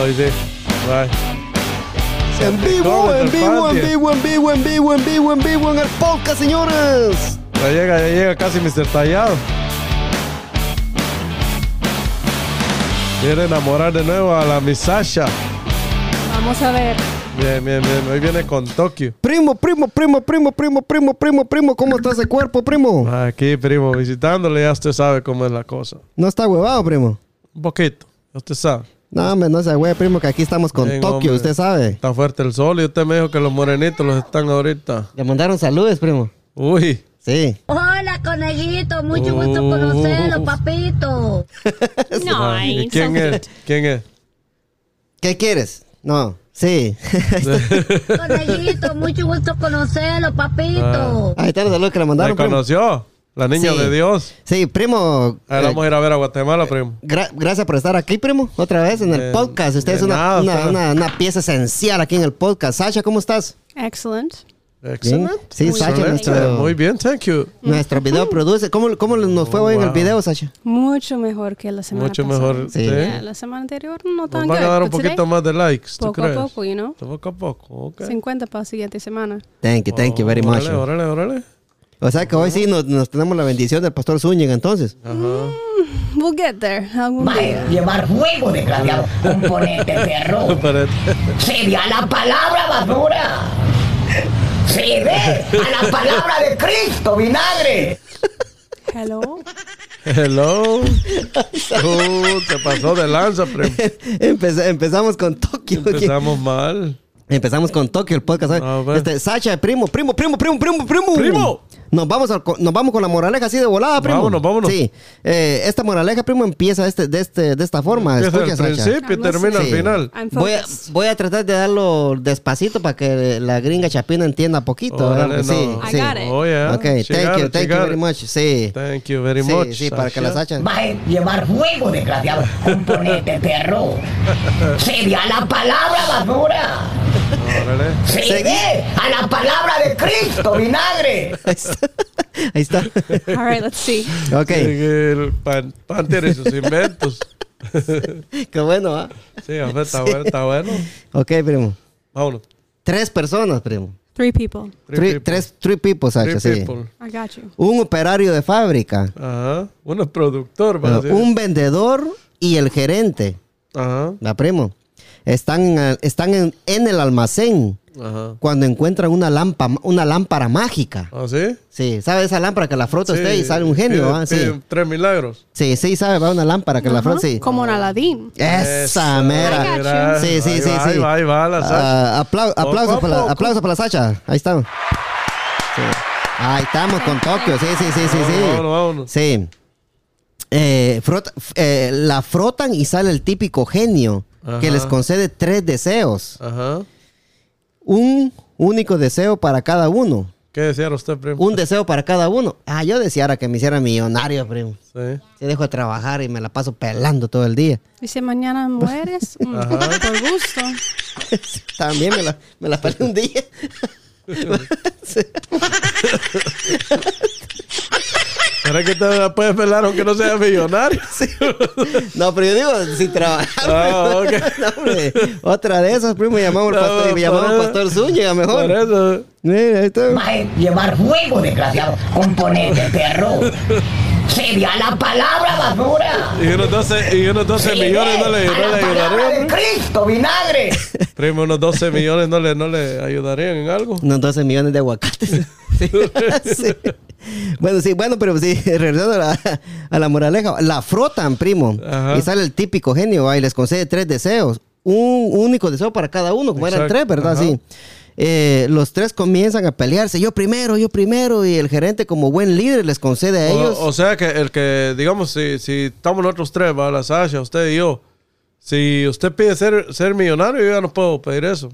Hoy sí. Bye. En vivo, en vivo, en vivo, en vivo, en vivo, en vivo, en vivo, en el podcast, señores. Ya llega, ya llega casi Mr. Tallado. Quiere enamorar de nuevo a la Miss Sasha. Vamos a ver. Bien, bien, bien. Hoy viene con Tokio. Primo, primo, primo, primo, primo, primo, primo, primo, ¿cómo está ese cuerpo, primo? Aquí, primo, visitándole, ya usted sabe cómo es la cosa. ¿No está huevado, primo? Un poquito, ya usted sabe. No, hombre, no se güey, primo, que aquí estamos con Bien, Tokio, hombre. usted sabe. Está fuerte el sol y usted me dijo que los morenitos los están ahorita. Le mandaron saludos, primo. Uy. Sí. Hola, conejito. Mucho gusto conocerlo, papito. Ay, ¿Quién es? ¿Quién es? ¿Qué quieres? No, sí. Conejito, mucho gusto conocerlo, papito. Ahí está el saludo que le ¿Me mandaron, primo. conoció? La niña Sí. de Dios. Sí, primo. Ahora eh, vamos a ir a ver a Guatemala, primo. gra- gracias por estar aquí, primo. Otra vez en el De- podcast. Usted es una, nada, una, una- una pieza esencial aquí en el podcast. Sasha, ¿cómo estás? Excellent. Excelente. Sí, Muy Sasha, bien. nuestro, Muy bien, thank you. nuestro video produce. ¿Cómo, cómo nos fue Oh, hoy en el video, Sasha? Mucho mejor que la semana Mucho pasada. mejor. Sí. Yeah, la semana anterior no Nos tan van a dar un poquito today, más de likes, ¿tú Poco crees? a poco, you know. Poco a poco, ok. 50 para la siguiente semana. Thank you, thank you very much. Órale, órale, órale. O sea que hoy sí nos, nos tenemos la bendición del pastor Zúñiga, entonces. Ajá. We'll get there algún a día. llevar fuego, desgraciado. Componente perro. Espérate. Se ve a la palabra basura. Se ve a la palabra de Cristo, vinagre. Hello. Hello. Uh, te pasó de lanza, primo. Empeza- empezamos con Tokio. Empezamos mal. Empezamos con Tokio, el podcast. hoy. A ver. Este, Sacha, primo, primo, primo, primo, primo, primo. Primo. Nos vamos, a- nos vamos con la moraleja así de volada, primo. Vámonos, vámonos. Sí. Eh, esta moraleja, primo, empieza este, de, este, de esta forma. Empieza Escucha, al Sacha. principio y termina al final. Voy a, voy a tratar de darlo despacito para que la gringa chapina entienda poquito. Órale, ¿verdad? sí, no. I sí. got it. Oh, yeah. Ok, She thank you, it, thank you very it. much. Sí. Thank you very sí, much. sí, para que la Sasha. Sacha. Va a llevar fuego, desgraciado. Componente perro. Se ve a la palabra basura. Ve a la palabra de Cristo, vinagre. Ahí está. Ahí está. All right, let's see. Ok, El pan, Panther y sus inventos. qué bueno, ¿ah? Sí, a ver, está bueno, está bueno. Ok, primo. Vámonos. Tres personas, primo. Three people. Three Three- people. tres, three people, Sacha, Three sí. people. I got you. Un operario de fábrica, Ajá. Uno es productor, va a decir. un vendedor y el gerente, Ajá. la primo, están, en el- están en, en el almacén Ajá. cuando encuentran una lámpara, una lámpara mágica. ¿Ah, sí? Sí, ¿sabe esa lámpara que la frota usted y sale un genio? pide- ah? Sí. pide Tres milagros. sí, sí, sabe, va una lámpara que la frota, sí. Como un Aladín. Esa Esa, mera. Sí, sí, Ahí sí, va, sí. Ahí va, ahí va la Sacha. Ah, aplau- Poco aplauso, para la, aplauso para la Sacha. Ahí estamos. Sí. Ahí estamos con Tokio. Sí, sí, sí, sí, sí. Vámonos, vámonos. Sí. Eh, frota- eh, la frotan y sale el típico genio que les concede tres deseos. Ajá. Un único deseo para cada uno. ¿Qué decía usted, primo? Un deseo para cada uno. Ah, yo deseara que me hiciera millonario, primo. Sí. Si dejo de trabajar y me la paso pelando todo el día. Y si mañana mueres, mm, Ajá. por gusto. También me la, me la pelé un día. ¿Será que te la puedes pelar aunque no seas millonario? No, pero yo digo, sin trabajar. Ah, ok. No, hombre. Otra de esas, primo, llamamos al No, pastor, y llamamos pastor Zúñiga mejor. Por eso. Mira, ahí está. Llevar fuego, desgraciado. Componente perro. Se ve a la palabra basura. Y unos 12, y unos 12 Se millones no le, no le ayudarían. primo? Cristo, vinagre. Primo, unos 12 millones no le, no le ayudarían en algo. Unos 12 millones de aguacates. Sí. Sí. Bueno, sí, bueno, pero sí, regresando a la, a la moraleja, la frotan, primo, Ajá. y sale el típico genio, va, y les concede tres deseos, un único deseo para cada uno, como eran tres, ¿verdad? ajá. Sí. Eh, los tres comienzan a pelearse, yo primero, yo primero, y el gerente como buen líder les concede a ellos. O, o sea que el que, digamos, si, si estamos nosotros tres, va la Sasha, usted y yo. Si usted pide ser, ser millonario, yo ya no puedo pedir eso.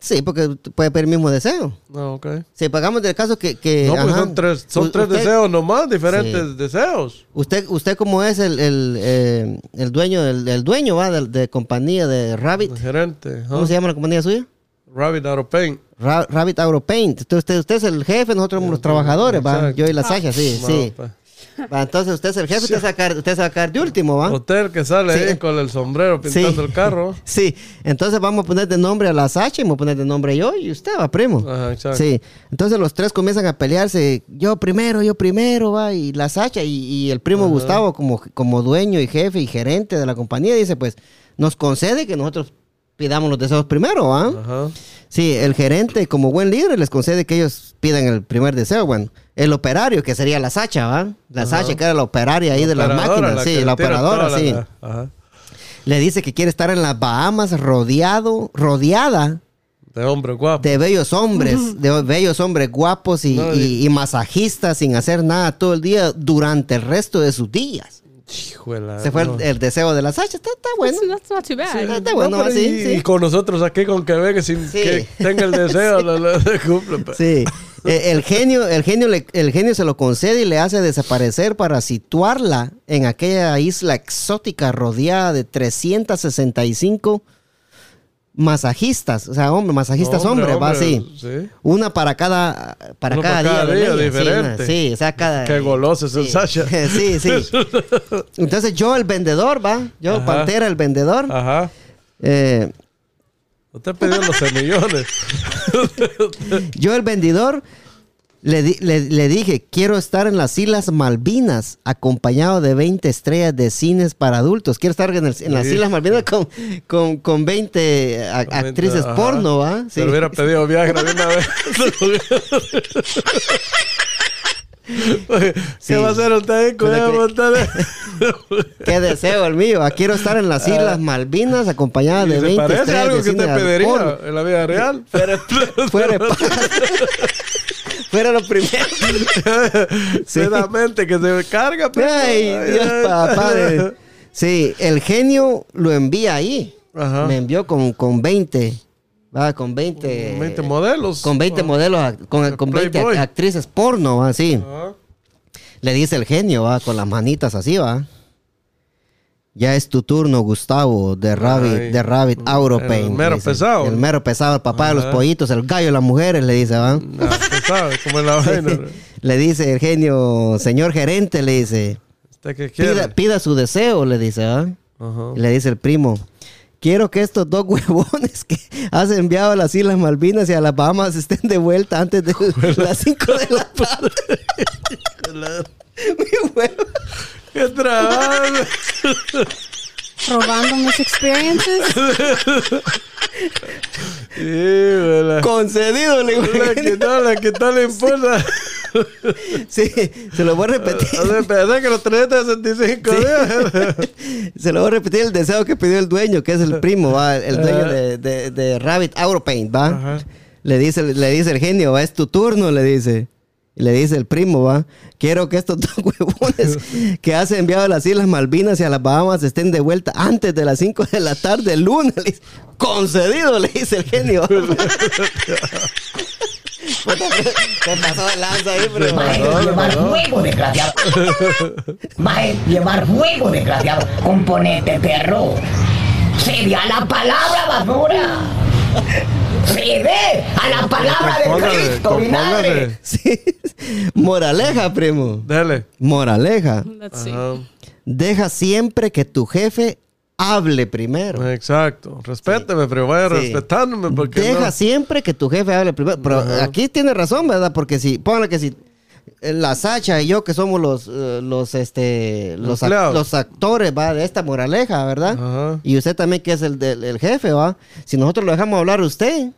Sí, porque puede pedir el mismo deseo. No, ok. Si pagamos del caso que... que No, ajá, son tres, son tres usted- deseos nomás, diferentes Sí. deseos. Usted, usted como es el, el, eh, el dueño, el, el dueño va de, de compañía de Rabbit. El gerente. ¿Cómo se llama la compañía suya? Rabbit Out of Pain. Ra- Rabbit Agropaint. Usted, usted, usted es el jefe, nosotros somos los trabajadores, va. Yo y la Sasha, sí, No, sí. pues. Va, entonces usted es el jefe, usted quedar, usted quedar de último, ¿va? Hotel que sale Sí. ahí con el sombrero pintando el carro. Sí, entonces vamos a poner de nombre a la Sacha y vamos a poner de nombre yo y usted va, primo. Ajá, exacto. Sí, entonces los tres comienzan a pelearse, yo primero, yo primero, va, y la Sacha y, y el primo Gustavo como, como dueño y jefe y gerente de la compañía dice, pues, nos concede que nosotros pidamos los deseos primero, ¿va? Ajá. Sí, el gerente como buen líder les concede que ellos pidan el primer deseo, bueno. El operario, que sería la Sacha, ¿va? La Sacha, que era la operaria ahí de las máquinas, la sí, que la operadora, sí. la- Ajá. Le dice que quiere estar en las Bahamas rodeado, rodeada De hombre guapo. de bellos hombres, de bellos hombres guapos y, No, y- y masajistas sin hacer nada todo el día durante el resto de sus días. Hijo de la- Se fue el- no. el, deseo de la Sacha, está, está bueno. That's, that's not too bad. Sí, está No, bueno, así, y, sí. y con nosotros aquí con que venga sin Sí. que tenga el deseo, lo, lo- lo cumple. pues. Sí. Eh, El genio, el, genio le- el genio se lo concede y le hace desaparecer para situarla en aquella isla exótica rodeada de 365 masajistas. O sea, hombre, masajistas Hombre, va así. sí. Una para cada, para Uno cada, día. diferente. Sí, sí, o sea, cada... Qué goloso es el. Sasha. sí, sí. Entonces yo, el vendedor, va. Yo, Ajá. Pantera, el vendedor. Ajá. eh, Usted pidió los semillones. Yo, el vendedor, le, di- le- le dije, quiero estar en las Islas Malvinas acompañado de 20 estrellas de cines para adultos. Quiero estar en, el- en las Sí. Islas Malvinas con, con, con 20 a- actrices porno, ¿va? Se le hubiera pedido Viagra de una vez. ¿Qué Sí. va a hacer usted con? Qué deseo el mío. Ah, Quiero estar en las Islas Malvinas acompañada ¿Y de se 20 parece algo que al pediría en la vida real? Fuera. Fuera lo primero. Sí. Sedamente que se carga. pero- Ay, Dios, papá. Sí, el genio lo envía ahí. Ajá. Me envió con, con 20. Va, con 20. 20 modelos. Con 20 Ah. modelos, con, con 20 Playboy. act- actrices porno, va, así. Ajá. Le dice el genio, va, con las manitas así, va. Ya es tu turno, Gustavo, de Rabbit, Ay. de Rabbit Auropain. El mero dice. pesado. El mero pesado, el papá de los pollitos, el gallo de las mujeres, le dice, va. Ah, la vaina. Le dice el genio, señor gerente, le dice, ¿Usted qué quiere? pida, pida su deseo, le dice, ¿va? Le dice el primo, quiero que estos dos huevones que has enviado a las Islas Malvinas y a las Bahamas estén de vuelta antes de las 5 de la tarde. Mi huevo. ¡Qué trabajo! Robando mis experiences. Sí, Concedido, le digo. La que no, la que le importa. Sí, se lo voy a repetir. O sea, que los 365 días. Se lo voy a repetir el deseo que pidió el dueño, que es el primo, ¿va? el dueño de, de- de Rabbit Auropaint, ¿va? Ajá. Le dice, le dice el genio, ¿va? Es tu turno, le dice. Y le dice el primo, ¿va? Quiero que estos dos huevones que has enviado a las Islas Malvinas y a las Bahamas estén de vuelta antes de las 5 de la tarde el lunes. Le dice, Concedido, le dice el genio. Te pasó de lanza ahí, pero... Maje, llevar fuego, desgraciado. Maje, llevar fuego, desgraciado. Componente, perro. Sería la palabra basura. Ve a la palabra de Cristo, vinagre. Sí. Moraleja, primo. Dale. Moraleja. Let's see. Ajá. Deja siempre que tu jefe hable primero. Exacto. Respéteme, pero vaya Sí. respetándome porque Deja no. siempre que tu jefe hable primero. Pero aquí tiene razón, ¿verdad? Porque si, póngale que si la Sacha y yo que somos los eh, los este los, actores va de esta moraleja verdad Ajá. y usted también que es el el jefe va si nosotros lo dejamos hablar a usted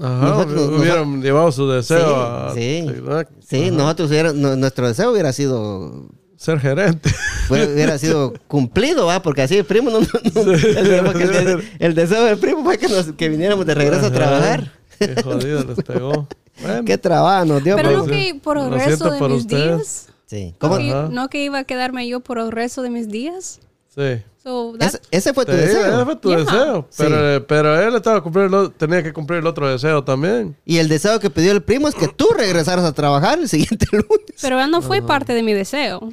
Ajá. Nosotros- hubieran llevado su deseo a sí ¿verdad? sí Ajá. nosotros hubiera- nu- nuestro deseo hubiera sido ser gerente. hubiera sido cumplido, ¿va? Porque así el primo no... no- no- el, porque el de- el deseo del primo fue que, nos- que viniéramos de regreso a trabajar. Qué jodido les pegó. Bueno, Qué trabajo nos dio. Pero pues. no que por el resto de mis ustedes. días. Sí. ¿Cómo? no que iba a quedarme yo por el resto de mis días. sí. So that, Ese, ese fue tu digo, ese deseo. fue tu Yeah. deseo. Sí. Pero, pero él estaba cumpliendo, tenía que cumplir el otro deseo también. Y el deseo que pidió el primo es que tú regresaras a trabajar el siguiente lunes. pero él no fue parte de mi deseo.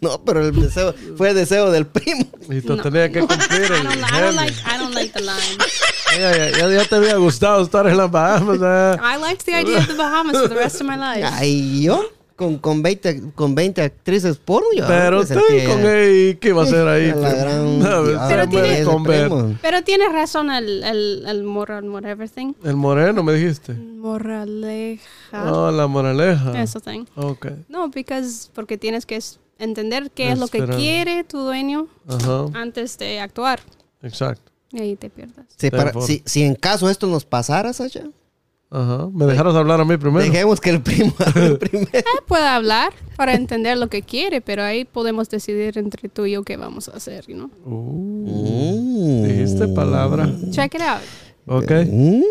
No, pero el deseo fue el deseo del primo. Y tú No. tenías que cumplir I el don't, I don't like I don't like the line. Ya, ya, ya- ya te había gustado estar en las Bahamas. ¿eh? I liked the idea of the Bahamas for the rest of my life. Ay, yo. con, con, 20, con 20 actrices porno. yo Pero usted sentía- con él, ¿qué va a hacer ahí? La gran No, Pero se tiene- puede ese comer. primo. Pero tienes razón el, el, el moral, whatever thing. El moreno, me dijiste. Moraleja. Oh, la moraleja. Eso thing. Ok. No, because, porque tienes que entender qué es lo que quiere tu dueño Ajá. antes de actuar. Exacto. Y ahí te pierdas. Sí, para- si, si en caso esto nos pasara, Sacha, Ajá. ¿Me dejaron hablar a mí primero? dejemos que el primo hable primero. Él puede hablar para entender lo que quiere, pero ahí podemos decidir entre tú y yo qué vamos a hacer, ¿no? Uh, Mm. dijiste palabra. Check it out. Ok. Mm.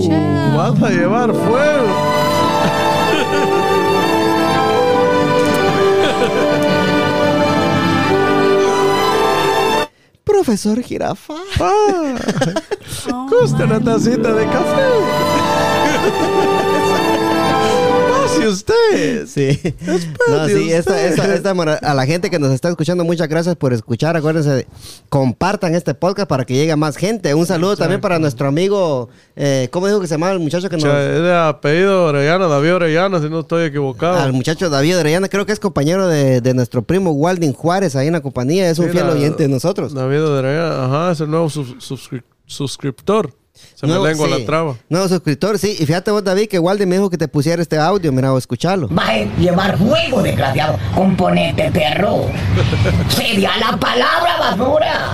Chao. Vas a llevar fuego. Profesor Jirafa. Ah, Oh, gusta una tacita de café. Pase usted. Sí. No, sí, esta, esta- esta a la gente que nos está escuchando, muchas gracias por escuchar. Acuérdense, compartan este podcast para que llegue a más gente. Un saludo también para nuestro amigo, eh, ¿cómo dijo que se llamaba el muchacho que nos... de apellido Orellana, David Orellana, si no estoy equivocado. Al muchacho David Orellana, creo que es compañero de, de nuestro primo Waldin Juárez ahí en la compañía. Es un Sí, fiel la- oyente de nosotros. David Orellana, ajá, es el nuevo sus- suscri- suscriptor. Se No, me lengua sí. la traba. No, suscriptor, sí. Y fíjate vos, David, que Waldin me dijo que te pusiera este audio. Mira, o escuchalo. Vas a llevar fuego, desgraciado. Componente, perro. Cede a la palabra, basura.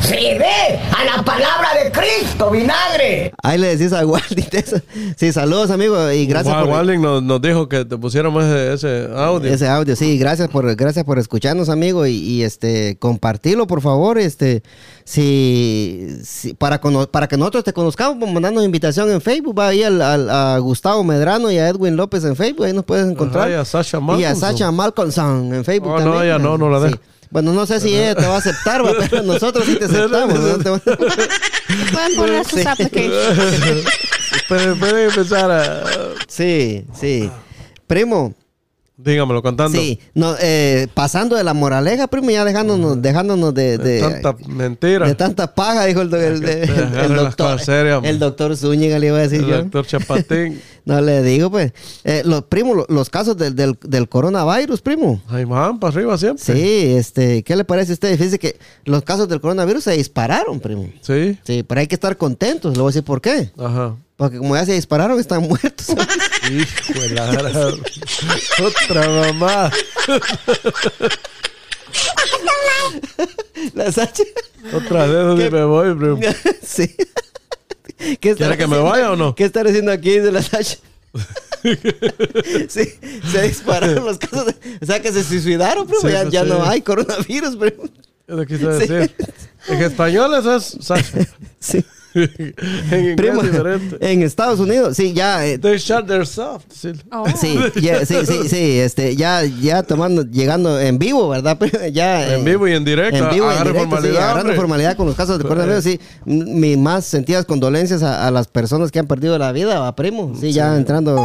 Cede a la palabra de Cristo, vinagre. Ahí le decís a Waldin eso. Sí, saludos, amigo. Y gracias Juan por... Walling nos, nos dijo que te pusiéramos ese, ese audio. Ese audio, sí, gracias por, gracias por escucharnos, amigo, y, y, este compartirlo, por favor, este, si, si- para, cono- para que nosotros te conozcamos, pues, mandarnos invitación en Facebook, va ahí al, al- a Gustavo Medrano y a Edwin López en Facebook, ahí nos puedes encontrar. Ajá, y a Sasha Y a Malcolmson. Sacha Malcolmson en Facebook Oh, no, ella no, no la Sí. Bueno, no sé si ella te va a aceptar, va, pero nosotros sí te aceptamos. ¿no? Te va- Pueden poner sus Sí. applications. Pueden pueden empezar a... sí, sí. Primo, Dígamelo cantando. sí, no, eh, pasando de la moraleja, primo, ya dejándonos, dejándonos de, De de- tanta mentira. De tanta paja, dijo el, doctor. serias, el doctor Zúñiga le iba a decir el yo. doctor Chapatín. No le digo, pues. Eh, los primos, lo- los casos del, del, del coronavirus, primo. Ay, man, para arriba siempre. Sí, este, ¿qué le parece a usted? Fíjese que los casos del coronavirus se dispararon, primo. Sí. Sí, pero hay que estar contentos. Le voy a decir por qué. Ajá. Porque como ya se dispararon, están muertos. Hijo de la gran- Otra mamá. La Sacha. Otra vez y me voy, bro. sí. ¿Qué ¿Quiere que me vaya o no? ¿Qué está diciendo aquí? Dice la Sacha. sí, se dispararon los casos. de- o sea, que se suicidaron, primo. Sí, ya ya sí. no hay coronavirus, primo. Es lo que quise Sí. decir. En español eso es Sasha. Sí. en Primo, en Estados Unidos, sí, ya. eh, They shut their soft. Sí. Oh. Sí, sí, sí, sí, este, ya, ya tomando, llegando en vivo, ¿verdad? Pero ya, En eh, vivo y en directo. En vivo y en directo, sí, formalidad, agarrando hombre. formalidad con los casos de coronavirus, sí. M- Mis más sentidas condolencias a, a las personas que han perdido la vida, ¿va, primo? Sí, ya entrando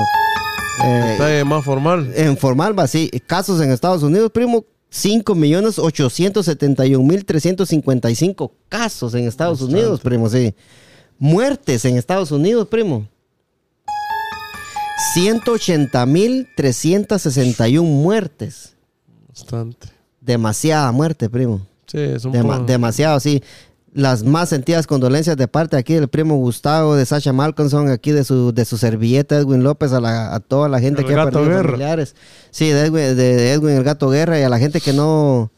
eh, más formal. en formal, va, sí. Casos en Estados Unidos, primo, 5 millones 871 mil 355 casos en Estados Unidos, primo, sí. Muertes en Estados Unidos, primo. 180 mil 361 muertes. Bastante. Demasiada muerte, primo. Sí, es un Dema- poco... demasiado, sí. Las más sentidas condolencias de parte aquí del primo Gustavo, de Sasha Malcolmson, aquí de su, de su servilleta Edwin López, a, la- a toda la gente El que ha perdido familiares. Sí, de Edwin, de Edwin el Gato Guerra y a la gente que no...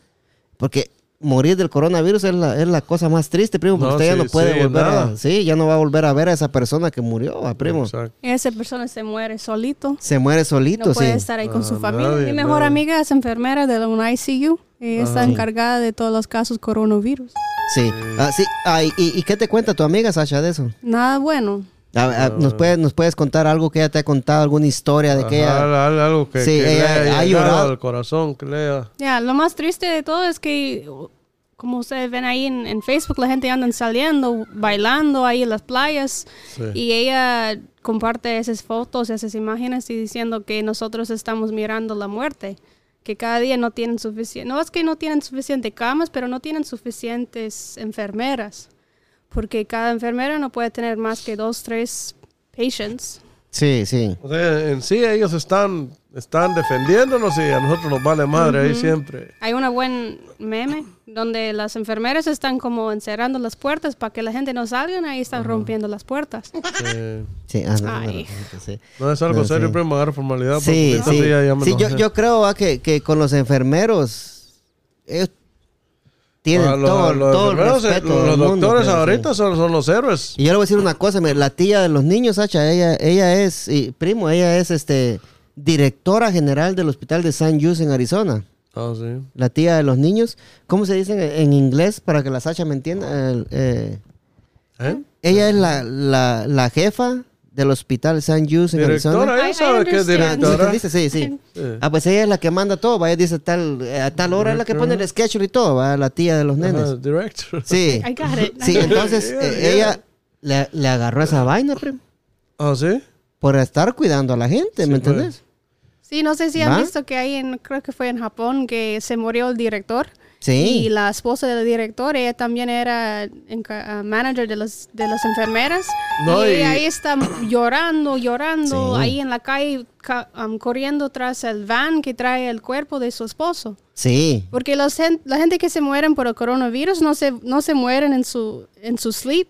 Porque morir del coronavirus es la, es la cosa más triste, primo, porque No, usted ya sí, no puede sí, volver a... nada. Sí, ya no va a volver a ver a esa persona que murió, a primo. Exacto. Y esa persona se muere solito. Se muere solito, No puede sí. estar ahí con su Ah, familia. nadie, Mi mejor nadie. amiga es enfermera de un ICU. Y está encargada de todos los casos coronavirus. Sí. Ah, sí. Ah, y, y- qué te cuenta tu amiga, Sasha, de eso? Nada bueno. A- a- ¿nos, puedes, ¿Nos puedes contar algo que ella te ha contado, alguna historia de que ella... Ajá, algo, algo que, Sí, que ella le haya ha llorado. al corazón, que lea. Ya, lo más triste de todo es que, como ustedes ven ahí en, en Facebook, la gente anda saliendo, bailando ahí en las playas. Sí. Y ella comparte esas fotos, esas imágenes y diciendo que nosotros estamos mirando la muerte. Que cada día no tienen suficiente. No es que no tienen suficiente camas, pero no tienen suficientes enfermeras. Porque cada enfermera no puede tener más que dos, tres patients. Sí, sí. O sea, en sí ellos están, están defendiéndonos y a nosotros nos vale madre ahí siempre. Hay una buen meme donde las enfermeras están como encerrando las puertas para que la gente no salga, ahí están rompiendo las puertas. Eh, Sí, ah, no, Ay. no, sí. no es algo No, serio, sí. primo, agarrar formalidad. Sí, porque sí. ya- ya me Sí, yo, yo creo va, que, que con los enfermeros ellos tienen Ah, los- todo, los todo el enfermeros, eh, respeto los, del mundo, doctores pero sí. ahorita son, son los héroes. Y yo le voy a decir una cosa, la tía de los niños, Sacha, ella, ella es, y primo, ella es este directora general del hospital de San Jose en Arizona. Ah, sí. La tía de los niños, ¿cómo se dice en, inglés para que la Sacha me entienda? El, eh, ¿Eh? ella es la, la, la jefa del hospital San Jose en Arizona. Directora, I- ella I sabe que es understand. ¿Sí directora. Sí, sí. Sí. Ah, pues ella es la que manda todo, vaya, dice tal, eh, a tal hora es la que pone el schedule y todo, va, la tía de los nenes. director. Sí. I got it. Sí, entonces Yeah, eh, yeah. ella le, le agarró esa vaina, primo, Ah, sí. por estar cuidando a la gente, ¿me Sí, pues. entendés? Sí, no sé si han ¿Va? visto que hay en, creo que fue en Japón, que se murió el director. Sí. Y la esposa del director, ella también era ah, manager de, los, de las enfermeras. No, y, y- ahí está llorando, llorando, Sí. ahí en la calle, ca- um, corriendo tras el van que trae el cuerpo de su esposo. Sí. Porque los la gente que se mueren por el coronavirus no se, no se mueren en su, en su sleep.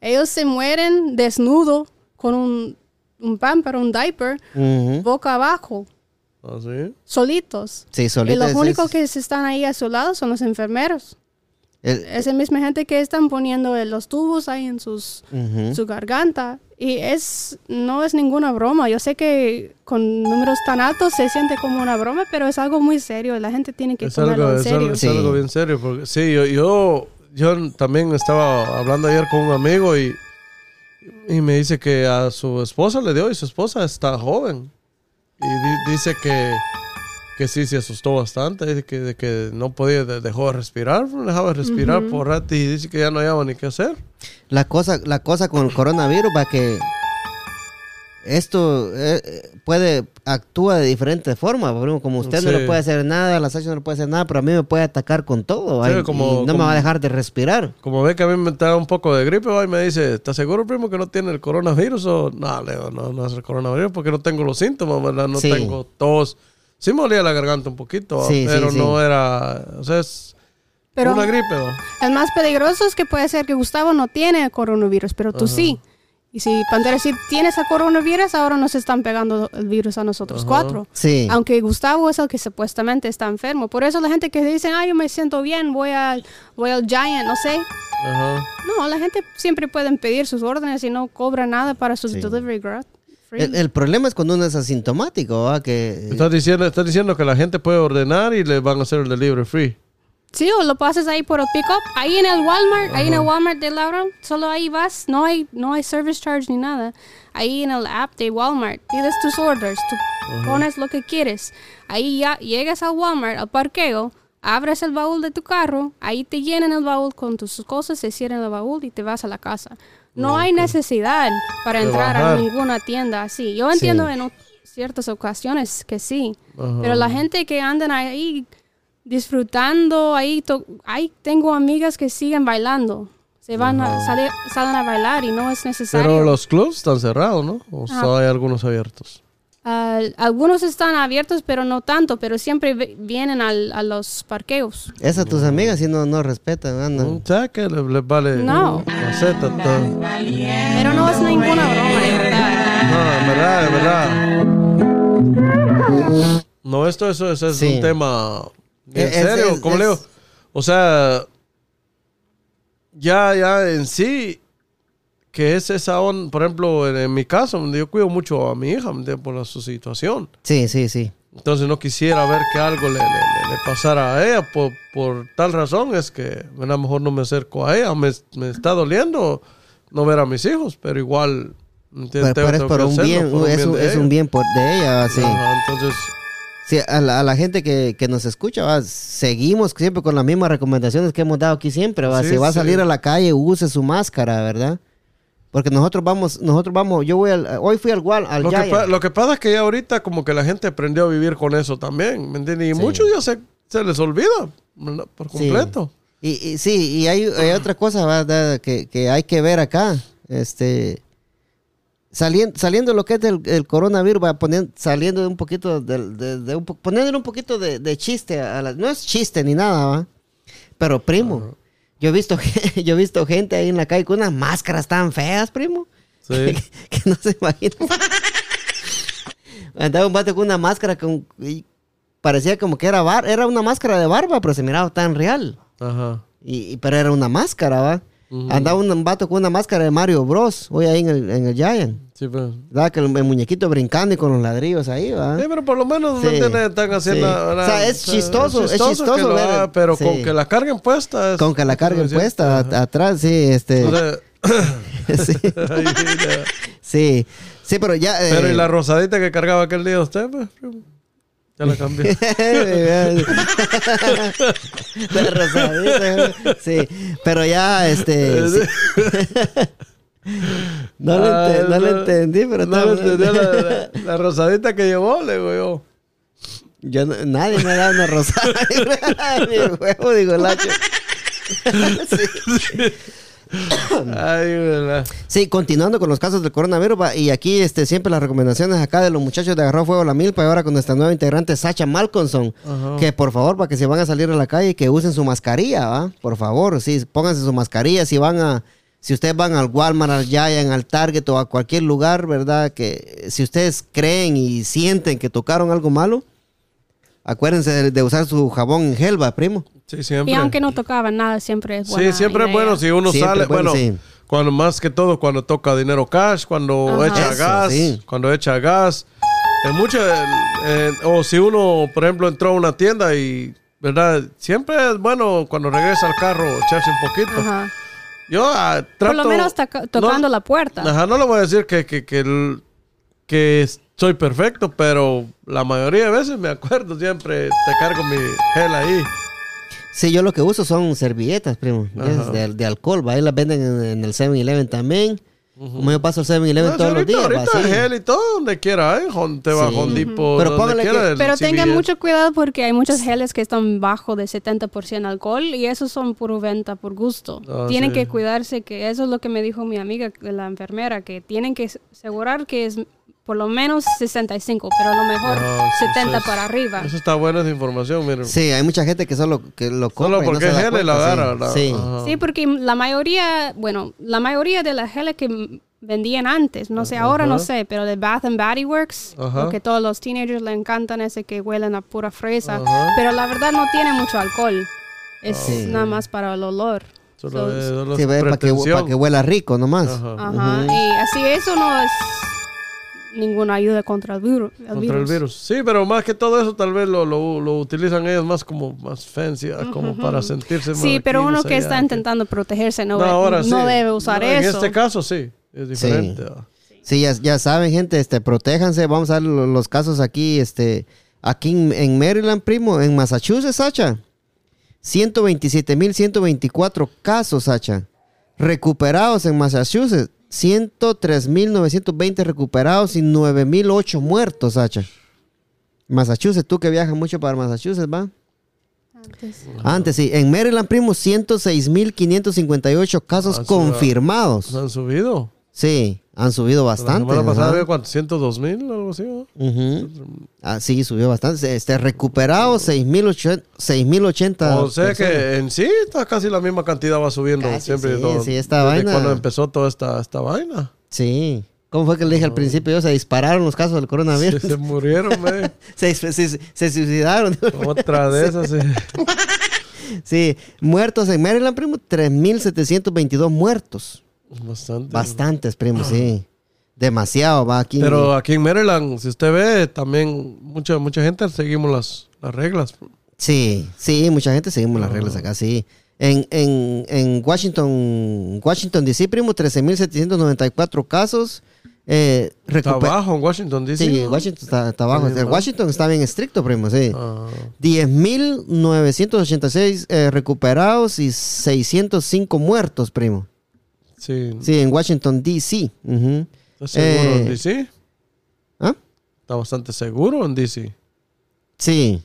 Ellos se mueren desnudo con un, un pamper, un diaper, boca abajo, Ah, sí. solitos. Sí, Y solita. los es- únicos es- que se están ahí a su lado son los enfermeros. el- Esa misma gente que están poniendo los tubos ahí en sus, su garganta. Y es no es ninguna broma. Yo sé que con números tan altos se siente como una broma, pero es algo muy serio. y La gente tiene que Es tomarlo algo, en serio. es Sí. algo bien serio. Porque, sí, yo, yo, yo también estaba hablando ayer con un amigo y, y me dice que a su esposa le dio y su esposa está joven. Y di- dice que, que sí se asustó bastante, dice que, de que no podía, de- dejó de respirar, no dejaba de respirar por rato y dice que ya no hallaba ni qué hacer. La cosa, la cosa con el coronavirus va que esto eh, eh, puede, actúa de diferentes formas. Por ejemplo, como usted no le puede hacer nada, la Sacha no le puede hacer nada, pero a mí me puede atacar con todo. Sí, ay, como- y no me va a dejar de respirar. Como ve que a mí me da un poco de gripe, y me dice, ¿estás seguro, primo, que no tiene el coronavirus? O, no, Leo, no, no es el coronavirus porque no tengo los síntomas, ¿verdad? No Sí. tengo tos. Sí me olía la garganta un poquito, pero sí. no era, o sea, es Pero una gripe, el más peligroso es que puede ser que Gustavo no tiene el coronavirus, pero tú sí. Y si Pantera si tienes el coronavirus, ahora nos están pegando el virus a nosotros cuatro. Sí. Aunque Gustavo es el que supuestamente está enfermo. Por eso la gente que dice, ay, yo me siento bien, voy al, voy al Giant, no sé. Ajá. No, la gente siempre puede pedir sus órdenes y no cobra nada para sus Sí. delivery grat- free. El, el problema es cuando uno es asintomático, ¿va? que Estás diciendo, estás diciendo que la gente puede ordenar y le van a hacer el delivery free. Sí, o lo pasas ahí por el pick-up. Ahí en el Walmart, ahí en el Walmart de Laura, solo ahí vas. No hay, no hay service charge ni nada. Ahí en el app de Walmart, pides tus orders, tú pones lo que quieres. Ahí ya llegas al Walmart, al parqueo, abres el baúl de tu carro, ahí te llenan el baúl con tus cosas, se cierran el baúl y te vas a la casa. No hay necesidad para De entrar bajar. a ninguna tienda así. Yo entiendo en ciertas ocasiones que sí, Ajá. pero la gente que andan ahí disfrutando, ahí, ahí tengo amigas que siguen bailando. Se van a, sale- salen a bailar y no es necesario. Pero los clubs están cerrados, ¿no? O solo hay algunos abiertos. Ah, algunos están abiertos, pero no tanto, pero siempre vienen al- a los parqueos. esas tus amigas sí no, no respetan, andan. O sea que les, les vale No. maceta todo. Pero no es ninguna broma, de verdad. No, en verdad, en verdad. No, esto, eso, eso es Sí. un tema bien Es- serio. es- como le digo, o sea, ya, ya en sí, que es esa onda, por ejemplo, en, en mi caso, yo cuido mucho a mi hija por su situación. Sí, sí, sí. Entonces no quisiera ver que algo le, le- le- pasara a ella por, por tal razón es que a lo mejor no me acerco a ella, me, me está doliendo no ver a mis hijos, pero igual ¿me Pero, pero es por un bien, es, un, es bien por, de ella, sí. Ajá, entonces, Sí, a la, a la gente que, que nos escucha, ¿va? seguimos siempre con las mismas recomendaciones que hemos dado aquí siempre. ¿va? Sí, si va a sí. salir a la calle, use su máscara, ¿verdad? Porque nosotros vamos, nosotros vamos, yo voy al, hoy fui al Wal, al lo que, Giant. lo que pasa es que ya ahorita como que la gente aprendió a vivir con eso también, ¿me entiendes? Y Sí. muchos ya se, se les olvida ¿verdad? por Sí. completo. Y, y sí, y hay, hay otra cosa ¿verdad? que, que hay que ver acá. Este, saliendo, saliendo lo que es del el coronavirus, va poniendo, saliendo de un poquito, del- de, de un, po- poniéndole un poquito de, de chiste a la- no es chiste ni nada, ¿va? Pero primo, yo he visto, yo he visto gente ahí en la calle con unas máscaras tan feas, primo, Sí. que no se imagina. Andaba un vato con una máscara con, y parecía como que era bar, era una máscara de barba, pero se miraba tan real. Ajá. Y, y- pero era una máscara, ¿va? Andaba un vato con una máscara de Mario Bros. Hoy ahí en el, en el Giant. Sí, pero... ¿Verdad? Que el, el muñequito brincando y con los ladrillos ahí, ¿va? Sí, pero por lo menos Sí. no están haciendo... Sí. una- O sea, es chistoso, es chistoso que lo ver- haga, pero sí. con que la carguen puesta... es- Con que la carguen puesta a- atrás, sí, este. O sea, sí, sí. Sí, pero ya. eh, Pero y la rosadita que cargaba aquel día usted, pues? Ya la cambié. La rosadita, sí, pero ya, este. sí. no, le Ay, ente- no le entendí, pero no entendí la, la- la rosadita que llevó, le digo yo. Yo no- nadie me da una rosada. Ni huevo, digo, Lacho. sí. Ay, verdad. Sí, continuando con los casos del coronavirus, va, y aquí este, siempre las recomendaciones acá de los muchachos de Agarró Fuego la Milpa y ahora con nuestra nueva integrante Sacha Malconson, Ajá. que por favor, para que si van a salir a la calle, que usen su mascarilla, ¿va? Por favor, sí, pónganse su mascarilla, si van a, si ustedes van al Walmart, al Giant, al Target o a cualquier lugar, ¿verdad? Que si ustedes creen y sienten que tocaron algo malo, acuérdense de, de usar su jabón en gel, ¿va, primo? Sí, siempre. Y aunque no tocaba nada, siempre es Sí, buena siempre es bueno si uno Siempre sale, bueno, bueno, sí. cuando más que todo cuando toca dinero cash, cuando Ajá. echa Eso, gas, sí. cuando echa gas, en muchas, o si uno, por ejemplo, entró a una tienda y, ¿verdad? Siempre es bueno cuando regresa al carro echarse un poquito. Ajá. Yo ah, trato... Por lo menos toca- tocando no- la puerta. Ajá, no le voy a decir que, que, que, el- que soy perfecto, pero la mayoría de veces me acuerdo siempre, te cargo mi gel ahí. Sí, yo lo que uso son servilletas, primo, de, de alcohol, ¿va? ahí las venden en, en el 7-Eleven también. Como yo paso el 7-Eleven No, sí, todos los días, ¿va? ahorita Sí. gel y todo, donde quiera, ¿eh? Te va Sí. Depot, Pero donde póngale quiera. que- Pero tengan mucho cuidado porque hay muchos geles que están bajo de 70% alcohol y esos son puro venta por gusto. Ah, tienen sí. que cuidarse, que eso es lo que me dijo mi amiga, la enfermera, que tienen que asegurar que es por lo menos 65, pero a lo mejor sí, 70 sí, para arriba. Eso está buena esa información, miren. Sí, hay mucha gente que solo que lo compra Solo y no porque se es gel y la sí. agarra. la- Sí. Sí, porque la mayoría, bueno, la mayoría de las geles que vendían antes, no sé, ahora no sé, pero de Bath and Body Works, Ajá. porque todos los teenagers le encantan ese que huelen a pura fresa, Ajá. pero la verdad no tiene mucho alcohol. Es Sí. nada más para el olor. Solo So, es- solo Sí, es para que, pa' que huela rico nomás. Ajá. Ajá. Y así eso no es ninguna ayuda contra el, viru- el Contra virus. el virus. Sí, pero más que todo eso tal vez lo, lo, lo utilizan ellos más como más fancy, ah, como para sentirse más Sí, pero uno que está intentando protegerse no, No, ve- ahora no sí. debe usar No, eso. En este caso sí, es diferente. ah. Sí, ya, ya saben, gente, este, protéjanse. Vamos a ver lo- los casos aquí, este, aquí en, en Maryland, primo, en Massachusetts, Sacha. 127.124 casos, Sacha. Recuperados en Massachusetts. 103.920 recuperados y 9.008 muertos, Sacha. Massachusetts, tú que viajas mucho para Massachusetts, ¿va? Antes. Antes sí. En Maryland, primo, 106.558 casos Ah, confirmados. ¿Se han subido? Sí, han subido bastante. La semana pasada cuánto, 102 mil o algo así. ¿no? Ujú. Ah, sí, subió bastante. Este, recuperado 6.080 6.080 O sea personas. que en sí está casi la misma cantidad va subiendo Casi, siempre. sí, todo- sí, esta desde vaina- cuando empezó toda esta, esta vaina. Sí. ¿Cómo fue que le dije al principio? Se dispararon los casos del coronavirus. se murieron. Se, se- se- se suicidaron. Otra de esas. sí. sí. Muertos en Maryland, primo. 3.722 muertos. Bastante. Bastantes, primo, sí. Demasiado, va aquí. Pero aquí en Maryland, si usted ve, también mucha mucha gente seguimos las, las reglas. Sí, sí, mucha gente seguimos las reglas acá, sí. En, en, en Washington, Washington DC, primo, 13.794 casos. Eh, Está abajo en Washington, DC. Sí, ¿no? Washington está, está El bajo. Washington está bien estricto, primo, sí. Ah, 10.986 eh, recuperados y 605 muertos, primo. Sí. Sí, en Washington DC. ujú. ¿Está seguro Eh, en DC? ¿Ah? Está bastante seguro en DC. Sí.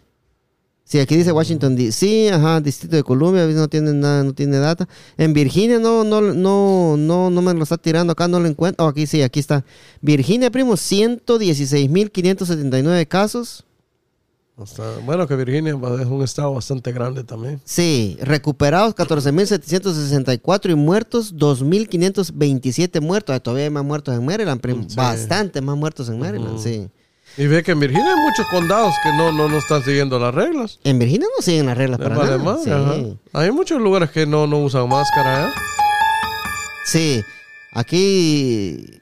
Sí, aquí dice Washington DC, ajá, Distrito de Columbia, no tiene nada, no tiene data. En Virginia no, no, no, no, no me lo está tirando acá, no lo encuentro. Oh, aquí sí, aquí está. Virginia, primo, 116.579 casos. Bueno, que Virginia es un estado bastante grande también. Sí, recuperados 14.764 y muertos 2.527 muertos. Todavía hay más muertos en Maryland. Sí. Bastante más muertos en Maryland, sí. Y ve que en Virginia hay muchos condados que no, no, no están siguiendo las reglas. En Virginia no siguen las reglas para vale nada. sí. Hay muchos lugares que no, no usan máscara, ¿eh? Sí, aquí.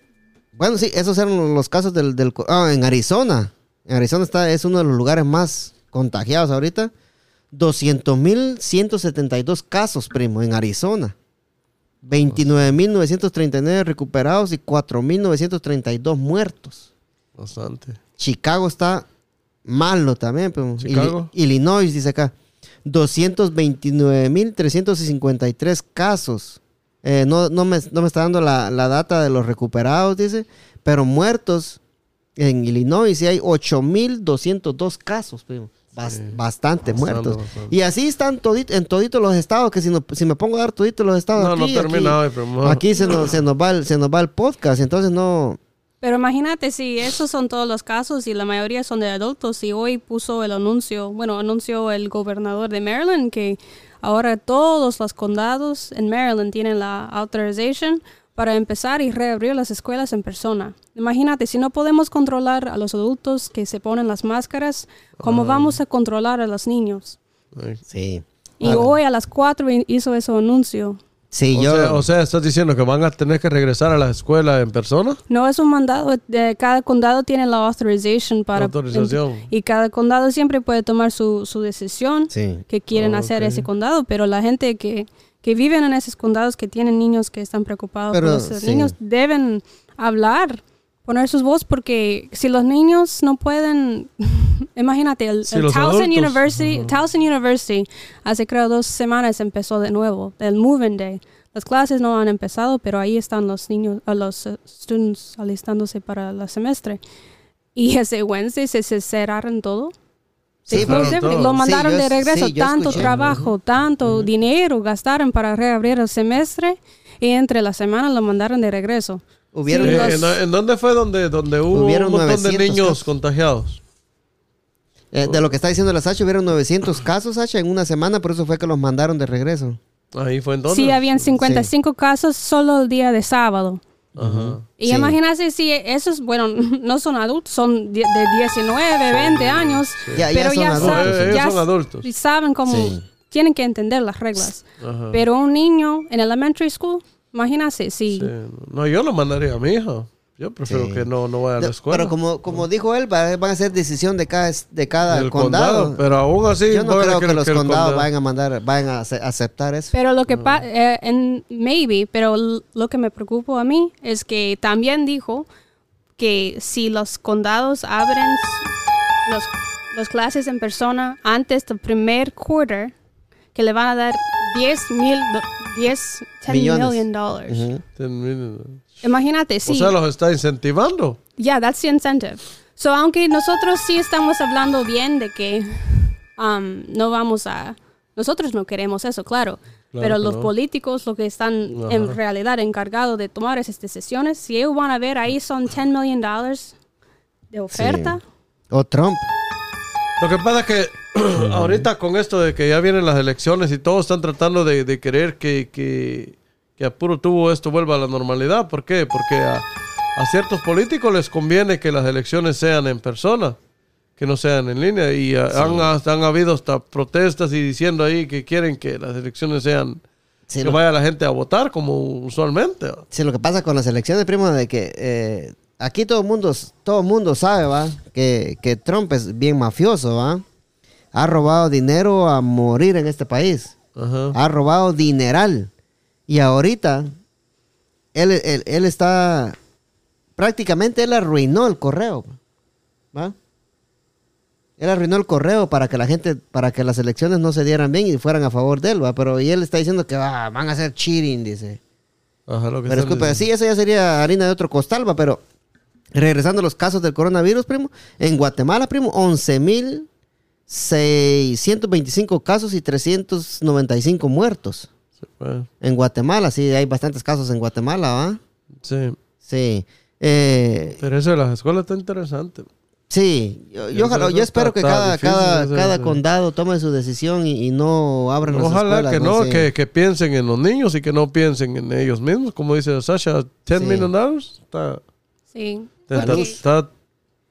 Bueno, sí, esos eran los casos del. del ah, en Arizona. Arizona está, es uno de los lugares más contagiados ahorita. 200.172 casos, primo, en Arizona. 29.939 recuperados y 4.932 muertos. Bastante. Chicago está malo también, primo. Chicago. Ili- Illinois, dice acá. 229.353 casos. Eh, no, no, me, no me está dando la, la data de los recuperados, dice. Pero muertos en Illinois sí hay 8.202 casos, primo. Bas- Sí. Bastante Bastante, muertos. bastante. Y así están todit- en toditos los estados, que si, no- si me pongo a dar toditos los estados No, no aquí, termina aquí, hoy, pero mejor. aquí se, nos, se, nos va el, se nos va el podcast, entonces no... Pero imagínate si esos son todos los casos y la mayoría son de adultos y hoy puso el anuncio, bueno, anunció el gobernador de Maryland que ahora todos los condados en Maryland tienen la authorization para empezar y reabrir las escuelas en persona. Imagínate, si no podemos controlar a los adultos que se ponen las máscaras, ¿cómo vamos a controlar a los niños? Sí. Y Ah, hoy a las 4 hizo ese anuncio. Sí, O, yo... sea, o sea, ¿estás diciendo que van a tener que regresar a la escuela en persona? No es un mandado, de, cada condado tiene la authorization para... Autorización. Y cada condado siempre puede tomar su, su decisión Sí. que quieren Ah, hacer ok. ese condado, pero la gente que, que viven en esos condados, que tienen niños que están preocupados Pero, por esos sí. niños, deben hablar, poner sus voces, porque si los niños no pueden, imagínate, el, Sí, el los Towson adultos. University. Towson University, hace creo dos semanas empezó de nuevo, el Moving Day. Las clases no han empezado, pero ahí están los niños, los eh, students alistándose para el semestre. Y ese Wednesday se, se cerraron todo. Sí. Lo Sí, mandaron yo de es- regreso. sí, tanto escuché. trabajo, tanto dinero gastaron para reabrir el semestre y entre la semana lo mandaron de regreso. Hubieron Sí, Eh, los- ¿en, en dónde fue donde, donde hubo un montón de 900 niños casos. contagiados? Eh, de lo que está diciendo la Sacha, hubieron 900 casos, Sacha, en una semana, por eso fue que los mandaron de regreso. Ahí fue en dónde. Sí, habían 55 casos solo el día de sábado. Y Sí. imagínate si esos, bueno, no son adultos, son de de 19, 20 años, Ya- ya pero son ya, adultos. saben, Eh, ya son adultos. y saben cómo Sí. tienen que entender las reglas. Pero un niño en elementary school, imagínate si Sí. No, yo lo mandaría a mi hija. Yo prefiero Sí. que no, no vaya a la escuela. Pero como, como dijo él, va- van a ser decisión de cada, de cada Del condado. Pero aún así, Yo no creo que querer los el condados condado- vayan a mandar, vayan a ace- aceptar eso. Pero lo que pasa, en maybe, pero lo que me preocupa a mí es que también dijo que si los condados abren s- los, los clases en persona antes del primer quarter, que le van a dar 10 mil, do- 10, 10 Millones. million dollars. Ujú. Ten- Imagínate, sí. O sea, los está incentivando. Yeah, that's the incentive. So, aunque nosotros sí estamos hablando bien de que um, no vamos a... Nosotros no queremos eso, claro. Claro pero los no. políticos, lo que están Ajá. en realidad encargados de tomar esas decisiones, si ellos van a ver ahí son 10 million dollars de oferta. O Trump. Lo que pasa es que ahorita con esto de que ya vienen las elecciones y todos están tratando de, de querer que, que, que a puro tubo esto vuelva a la normalidad. ¿Por qué? Porque a, a ciertos políticos les conviene que las elecciones sean en persona, que no sean en línea. Y ah, han, hasta- han habido hasta protestas y diciendo ahí que quieren que las elecciones sean, Sí, que lo, vaya la gente a votar como usualmente. sí, lo que pasa con las elecciones, primo, de que eh, aquí todo el mundo, todo mundo sabe, ¿va? Que, que Trump es bien mafioso, ¿va? Ha robado dinero a morir en este país. Ajá. ha robado dineral. Y ahorita, él, él- él está, prácticamente él arruinó el correo. ¿Va? Él arruinó el correo para que la gente, para que las elecciones no se dieran bien y fueran a favor de él, ¿va? Pero y él está diciendo que ah, van a hacer cheating, dice. Ajá, lo que Pero diciendo. sí, eso ya sería harina de otro costal, ¿va? Pero regresando a los casos del coronavirus, primo, en Guatemala, primo, 11 mil 625 casos y 395 muertos. Sí, pues, En Guatemala, sí, hay bastantes casos en Guatemala, ¿va? sí. Sí. Eh, Pero eso de las escuelas está interesante. sí, yo, ojalá- yo espero que cada, difícil, cada, cada condado tome su decisión y, y no abran las Ojalá escuelas, que no, Sí. que, que piensen en los niños y que no piensen en ellos mismos. Como dice Sasha, 10 Sí. million dollars está, Sí. tenta- está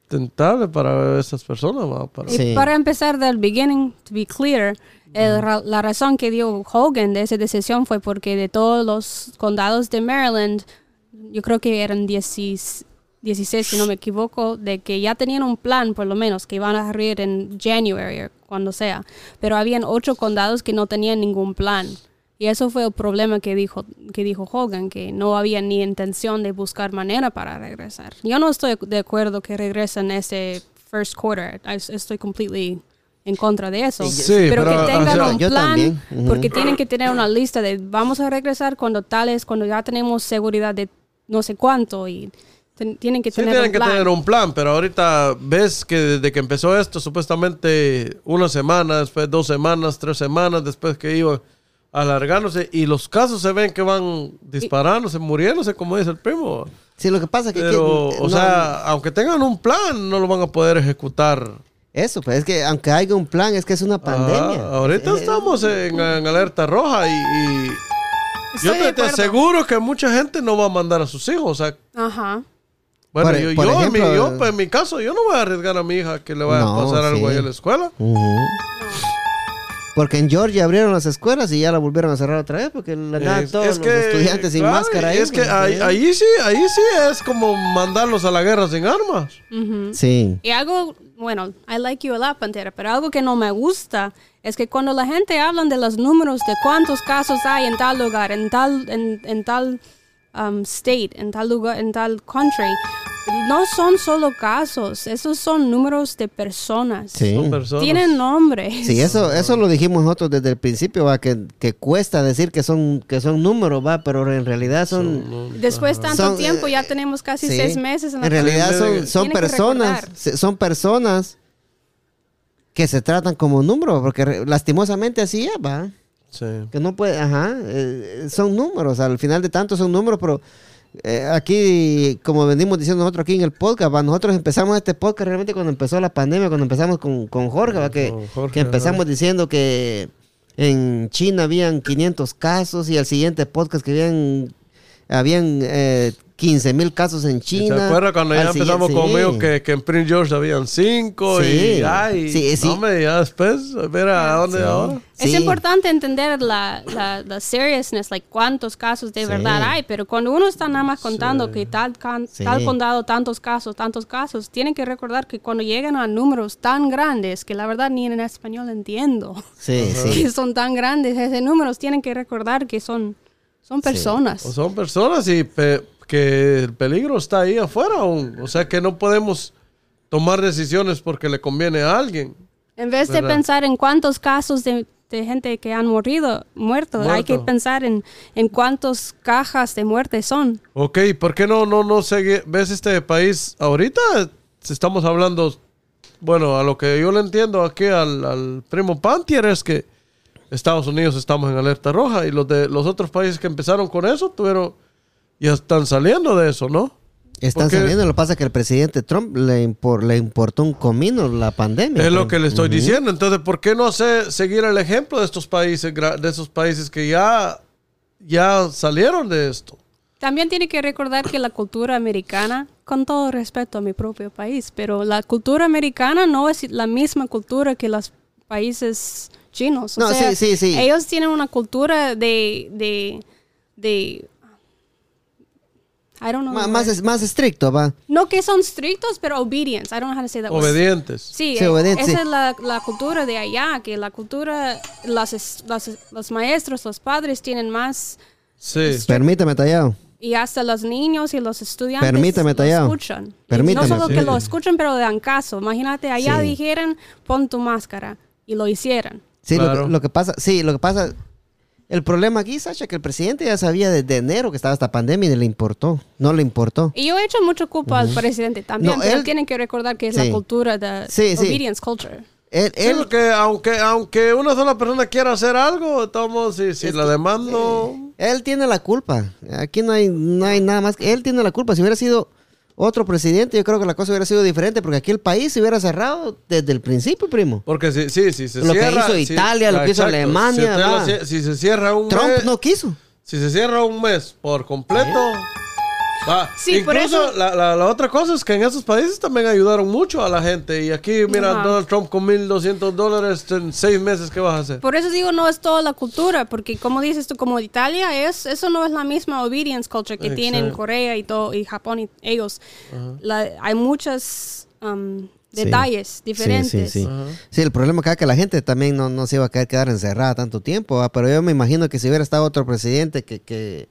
tentable para esas personas. ¿va? Para, Y Sí. para empezar del beginning, to be clear, el la razón que dio Hogan de esa decisión fue porque de todos los condados de Maryland, yo creo que eran 16, 16 si no me equivoco, de que ya tenían un plan por lo menos, que iban a abrir en January o cuando sea, pero habían ocho condados que no tenían ningún plan. Y eso fue el problema que dijo, que dijo Hogan, que no había ni intención de buscar manera para regresar. Yo no estoy de acuerdo que regresen ese first quarter. I- Estoy completely en contra de eso. Sí, pero, pero, que tengan o sea, un plan, también. Ujú. porque tienen que tener una lista de vamos a regresar cuando tales, cuando ya tenemos seguridad de no sé cuánto y ten- tienen que Sí tener tienen un que plan. tener un plan, pero ahorita ves que desde que empezó esto, supuestamente una semana, después dos semanas, tres semanas, después que iban alargándose y los casos se ven que van disparándose, muriéndose, como dice el primo. Sí, lo que pasa es que... Pero, que- o no, sea, aunque tengan un plan, no lo van a poder ejecutar. Eso, pues es que aunque haya un plan, es que es una pandemia. Ah, ahorita Eh, estamos en, en alerta roja y, y yo te, te aseguro que mucha gente no va a mandar a sus hijos. O sea, Ajá. bueno, Por- yo, por yo, en ejemplo, mi, yo, pues, en mi caso, yo no voy a arriesgar a mi hija que le vaya No, a pasar algo sí. ahí en la escuela. Ujú. Porque en Georgia abrieron las escuelas y ya la volvieron a cerrar otra vez porque la nada, Es- todos es los que, estudiantes sin claro, máscara ahí. Es que ahí, sí. ahí sí, ahí sí es como mandarlos a la guerra sin armas. Ujú. Sí. Y algo, bueno, I like you a lot, Pantera, pero algo que no me gusta es que cuando la gente habla de los números de cuántos casos hay en tal lugar, en tal, en, en tal um, state, en tal lugar, en tal country, no son solo casos, esos son números de personas. Sí. Son personas. Tienen nombres. Sí, eso, eso lo dijimos nosotros desde el principio, va, que, que cuesta decir que son, que son números, va, pero en realidad son, Después de tanto Son, tiempo, eh, ya tenemos casi sí. seis meses en la en realidad son, son personas, son personas que se tratan como números, porque lastimosamente así es, va. Sí. Que no puede, ajá, eh, son números, al final de tanto son números, pero eh, aquí, como venimos diciendo nosotros aquí en el podcast, va, nosotros empezamos este podcast realmente cuando empezó la pandemia, cuando empezamos con, con Jorge, va, que, Con Jorge, que empezamos diciendo que en China habían 500 casos y al siguiente podcast que habían, habían eh, 15 mil casos en ¿Y China. ¿Se acuerda cuando ya empezamos siguiente- conmigo sí. que, que en Prince George habían cinco Sí. y ay, Sí, sí. no, hombre, ya después, ver a dónde Sí. ahora. Es Sí. importante entender la, la, la seriousness, like cuántos casos de Sí. verdad hay, pero cuando uno está nada más contando que tal, can- Sí. tal condado, tantos casos, tantos casos, tienen que recordar que cuando llegan a números tan grandes, que la verdad ni en español entiendo, Sí, sí. que son tan grandes, esos números tienen que recordar que son, son personas. O son personas y pe- que el peligro está ahí afuera aún. O sea que no podemos tomar decisiones porque le conviene a alguien. En vez de ¿Verdad? pensar en cuántos casos de, de gente que han morido, muerto, hay que Muerto. pensar en, en cuántas cajas de muerte son. Ok, ¿por qué no, no, no sigue? ¿Ves este país ahorita? Si estamos hablando, bueno, a lo que yo le entiendo aquí al, al primo Pantier es que Estados Unidos estamos en alerta roja y los de los otros países que empezaron con eso tuvieron, ya están saliendo de eso, ¿no? Están Porque- saliendo, lo que pasa es que el presidente Trump le, impor- le importó un comino la pandemia. Es lo pues. que le estoy diciendo. Entonces, ¿por qué no hacer, seguir el ejemplo de estos países, de esos países que ya, ya salieron de esto? También tiene que recordar que la cultura americana, con todo respeto a mi propio país, pero la cultura americana no es la misma cultura que los países chinos. O No, sea, sí, sí, sí. Ellos tienen una cultura de, de, de I don't know. The más, es- más estricto, va. No que son estrictos, pero obedience. I don't know how to say that word. Obedientes. Sí, Sí, eh, obediente, esa sí. es la, la cultura de allá, que la cultura, las es- las- los maestros, los padres tienen más, Sí. Permítame, tallado. y hasta los niños y los estudiantes Permítame, lo Tallado. escuchan. Y Permítame, no solo sí. que lo escuchan, pero le dan caso. Imagínate, allá Sí. dijeran, pon tu máscara, y lo hicieran. Sí, lo, Claro. que, lo que pasa, sí, lo que pasa, el problema aquí, Sasha, que el presidente ya sabía desde enero que estaba esta pandemia y le importó, no le importó. Y yo he hecho mucho culpa al presidente también, No, pero él- tienen que recordar que es Sí. la cultura de Sí, sí. obedience culture. Él, él- porque aunque, aunque una sola persona quiera hacer algo, modos, si, si la demando... él tiene la culpa. Aquí no hay, no hay nada más. que- Él tiene la culpa. Si hubiera sido otro presidente, yo creo que la cosa hubiera sido diferente, porque aquí el país se hubiera cerrado desde el principio, primo. Porque si, sí, si se Lo que cierra... hizo si- Italia, lo que hizo Alemania, Si, lo se cierra un Trump mes... no quiso. Si se cierra un mes por completo... Va. Sí, por Incluso eso- la, la, la otra cosa es que en esos países también ayudaron mucho a la gente. Y aquí, mira, Ajá. Donald Trump con 1.200 dólares en seis meses, ¿qué vas a hacer? Por eso digo, no es toda la cultura, porque como dices tú, como Italia, es, eso no es la misma obedience culture que tienen Exacto. Corea y todo, y Japón y ellos. La- hay muchos um, Sí. detalles diferentes. Sí, sí, sí. Sí, el problema acá es que la gente también no, no se iba a querer quedar encerrada tanto tiempo, ¿va? pero yo me imagino que si hubiera estado otro presidente que, que,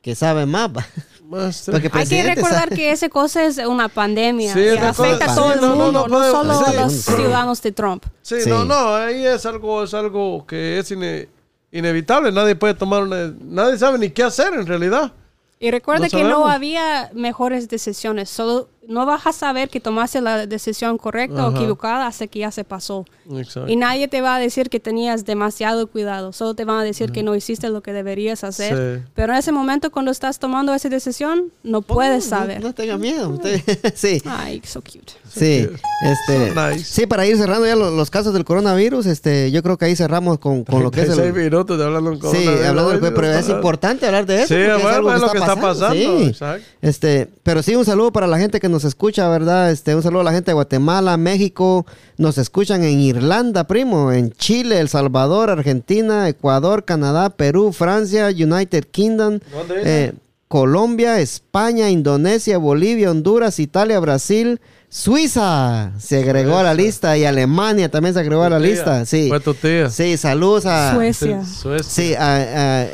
que sabe más, ¿va? Más- Hay que recordar que esa cosa es una pandemia Sí, que una afecta cosa- a todo sí, el no, no, mundo, no solo sí. a los ciudadanos de Trump. Sí, Sí. no, no, ahí es algo, es algo que es ine- inevitable. Nadie puede tomar una, nadie sabe ni qué hacer en realidad. Y recuerda No que no había mejores decisiones, solo no vas a saber que tomaste la decisión correcta o equivocada hasta que ya se pasó. Exacto. Y nadie te va a decir que tenías demasiado cuidado, solo te van a decir que no hiciste lo que deberías hacer. Sí. Pero en ese momento cuando estás tomando esa decisión, no puedes No, saber. No, tenga miedo. usted- sí. Ay, so cute. Sí, este, So nice. sí, para ir cerrando ya lo- los, casos del coronavirus, este, yo creo que ahí cerramos con, con lo que es 36 el, minutos de hablando en sí, hablando del- pero es importante hablar de eso. Sí, porque es bueno, algo es lo que está pasando, sí. exacto. Este, pero sí, un saludo para la gente que nos escucha, ¿verdad? Este, un saludo a la gente de Guatemala, México, nos escuchan en Irlanda, primo, en Chile, El Salvador, Argentina, Ecuador, Canadá, Perú, Francia, United Kingdom, eh, Colombia, España, Indonesia, Bolivia, Honduras, Italia, Brasil, Suiza se agregó a la lista y Alemania también se agregó a la lista. Sí, Fue tu tía. sí, saludos a Suecia. Suecia. Sí,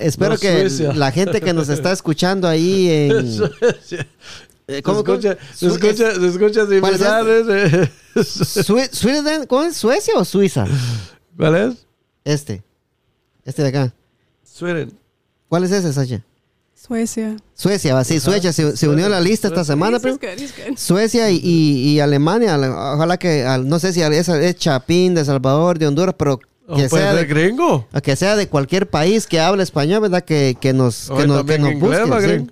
espero No, que Suecia. la gente que nos está escuchando ahí en... Eh, Se ¿cómo- cómo? escucha, se escucha, se escucha ¿Cuál es similar. ese. Sue- Sweden- ¿Cómo es? ¿Suecia o Suiza? ¿Cuál es? Este. Este de acá. Sweden. ¿Cuál es ese, Sasha? Suecia. Suecia, va, sí, Suecia se, se unió a la lista esta semana, primo. Suecia y, y- y Alemania, ojalá que, no sé si es, es Chapín, de Salvador, de Honduras, pero ¿O que puede sea, ser de, gringo? que sea de cualquier país que hable español, ¿verdad? Que, que nos, que nos, que nos inglés, busquen. va, sí.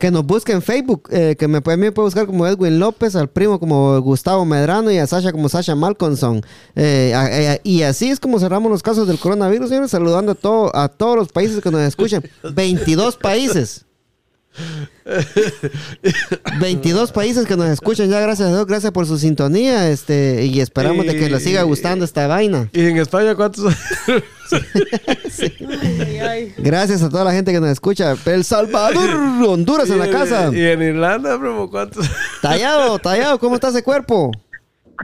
Que nos busquen en Facebook, eh, que me, puede- me puede buscar como Edwin López, al primo como Gustavo Medrano y a Sasha como Sasha Malconson. Eh, a- eh, y así es como cerramos los casos del coronavirus, señores, saludando a, todo, a todos los países que nos escuchan. 22 países. 22 países que nos escuchan ya, gracias a Dios, gracias por su sintonía, este, y esperamos de que les siga gustando esta vaina. ¿Y en España cuántos? Gracias a toda la gente que nos escucha. El Salvador, Honduras en la casa. Y en Irlanda, primo, ¿cuántos? Tallado, tallado, ¿cómo está ese cuerpo?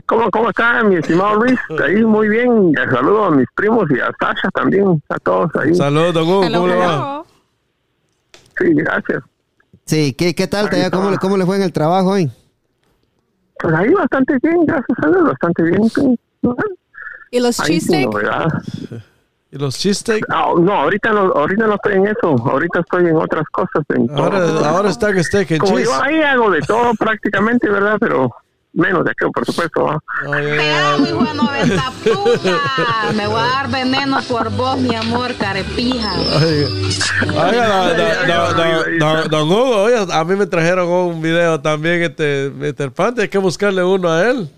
¿Cómo, ¿Cómo está mi estimado Luis? Ahí muy bien. Saludo a mis primos y a Sasha también, a todos ahí. Saludos, don Hugo, Hello, ¿cómo le va? Sí, gracias. Sí, ¿qué, qué tal? ¿Cómo, le-. ¿Cómo le fue en el trabajo hoy? Pues ahí bastante bien, gracias a Dios, bastante bien. sí. ¿Y los Ahí sin cheesesteak? novedad. ¿Y los cheesesteak? Ah, no, ahorita no, ahorita no estoy en eso. Ahorita estoy en otras cosas. En todo. Ahora, ahora está en steak and Como cheese. yo ahí hago de todo prácticamente, ¿verdad? Pero menos de aquello, por supuesto. ¿va? Ay, ay, Te ay. amo, hijo de 90 puta. Me voy a dar veneno por vos, mi amor, carepija. Oiga, don- Hugo, oiga, a mí me trajeron un video también, este, Mr. Pante, hay que buscarle uno a él.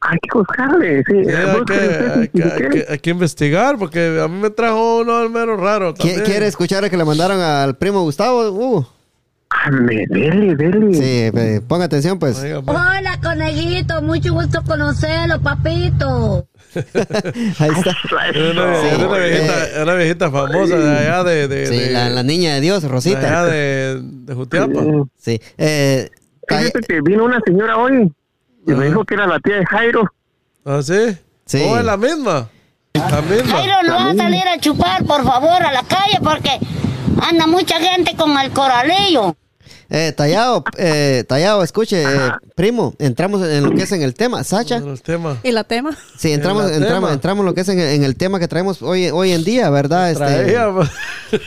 Hay que buscarle, sí. Sí, hay, que, Búsquele usted, hay, si que, hay quiere. que- hay que investigar, porque a mí me trajo uno al menos raro ¿Qui- también. ¿Quiere escuchar el que le mandaron al primo Gustavo? Me- dele, dele. sí, eh, ponga atención, pues. Oiga, pues. Hola, conejito. Mucho gusto conocerlo, papito. Ahí está. Era una, Sí, era una viejita, era una viejita famosa de allá de, de, Sí, de- la, la niña de Dios, de allá Rosita. de, de Jutiapa. Sí. Eh, Fíjate que vino una señora hoy y me dijo que era la tía de Jairo. ¿Ah, sí? Sí. Oh, es la misma. La misma. Jairo, no vas a salir a chupar, por favor, a la calle porque anda mucha gente con el coralillo. Eh, Tallado, eh, Tallado, escuche, eh, primo, entramos en lo que es en el tema. Sacha, El tema. ¿Y la tema? sí, entramos, En entramos, tema. entramos en lo que es en, en el tema que traemos hoy, hoy en día, ¿verdad? Este, Traíamos.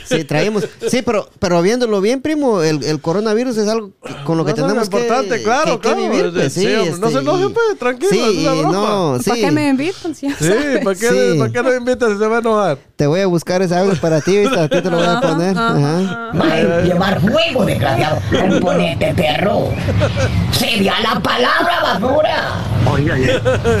Sí, traemos. Sí, pero, pero viéndolo bien, primo, el, el coronavirus es algo con lo que No, no, tenemos importante, que, claro, que- que claro. vivir. pues, Sí, sí, no este, se enoje, y- pues, tranquilo, Sí, es una y broma. no, sí. ¿Para qué me invitan? Si ya Sí? ¿para qué, Sí. ¿para qué no invitas si se va a enojar? Te voy a buscar ese audio para ti, ¿viste? A ti te lo voy a poner. Ajá. Mae, llevar fuego, desgraciado. Componente perro. Sería la palabra basura. Oiga, oiga.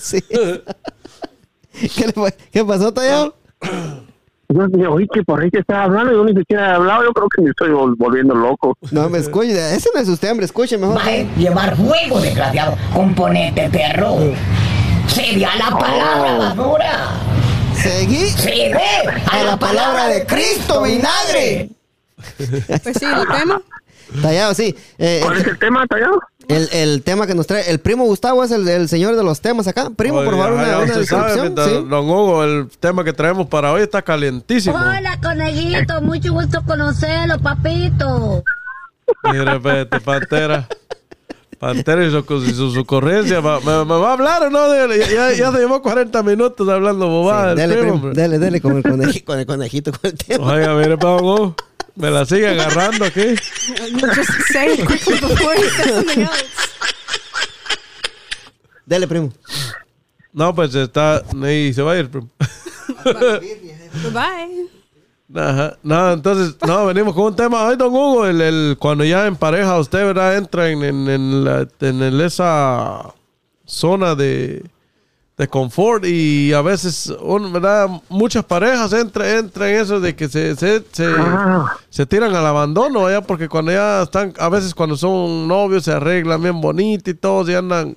Sí. Sí. ¿Qué, le fue? ¿Qué pasó, Tallado? Yo oí que por ahí que estaba hablando, yo ni siquiera he hablado, yo creo que me estoy vol- volviendo loco. No me escuche, ese no es usted, hombre, escuche mejor. Mae, llevar fuego, desgraciado. Componente perro. Sería la palabra basura. Seguí ve. a la palabra de Cristo, vinagre. Pues sí, el tema. Tallado, sí. Eh, ¿Cuál es el tema, Tallado? El, el tema que nos trae, el primo Gustavo es el, el señor de los temas acá. Primo, por Oiga, favor, una, una sabe, descripción. sí. Don Hugo, el tema que traemos para hoy está calientísimo. Hola, conejito. Mucho gusto conocerlo, papito. Mire, vete, Pantera. Pantera y su, su, su ocurrencia. Va- ¿Me, me va a hablar o no? Dele, Ya, ya se llevó 40 minutos hablando bobada. Sí, el dele, primo, dele, dele con el, coneji- con el conejito, con el tema. Oiga, mire, pa, Don Hugo, Me la sigue agarrando aquí. Just say it quickly before you say something else. Dele, primo. No, pues está. Y se va a ir, primo. Bye. Ajá. No, entonces, no, venimos con un tema hoy, don Hugo, el, el- cuando ya en pareja usted, ¿verdad? Entra en, en, en la- en el- esa zona de, de confort y a veces, un- ¿verdad? Muchas parejas entran entra en eso de que se, se, se, Ah. se tiran al abandono, ¿ya? Porque cuando ya están, a veces cuando son novios se arreglan bien bonito y todos y andan...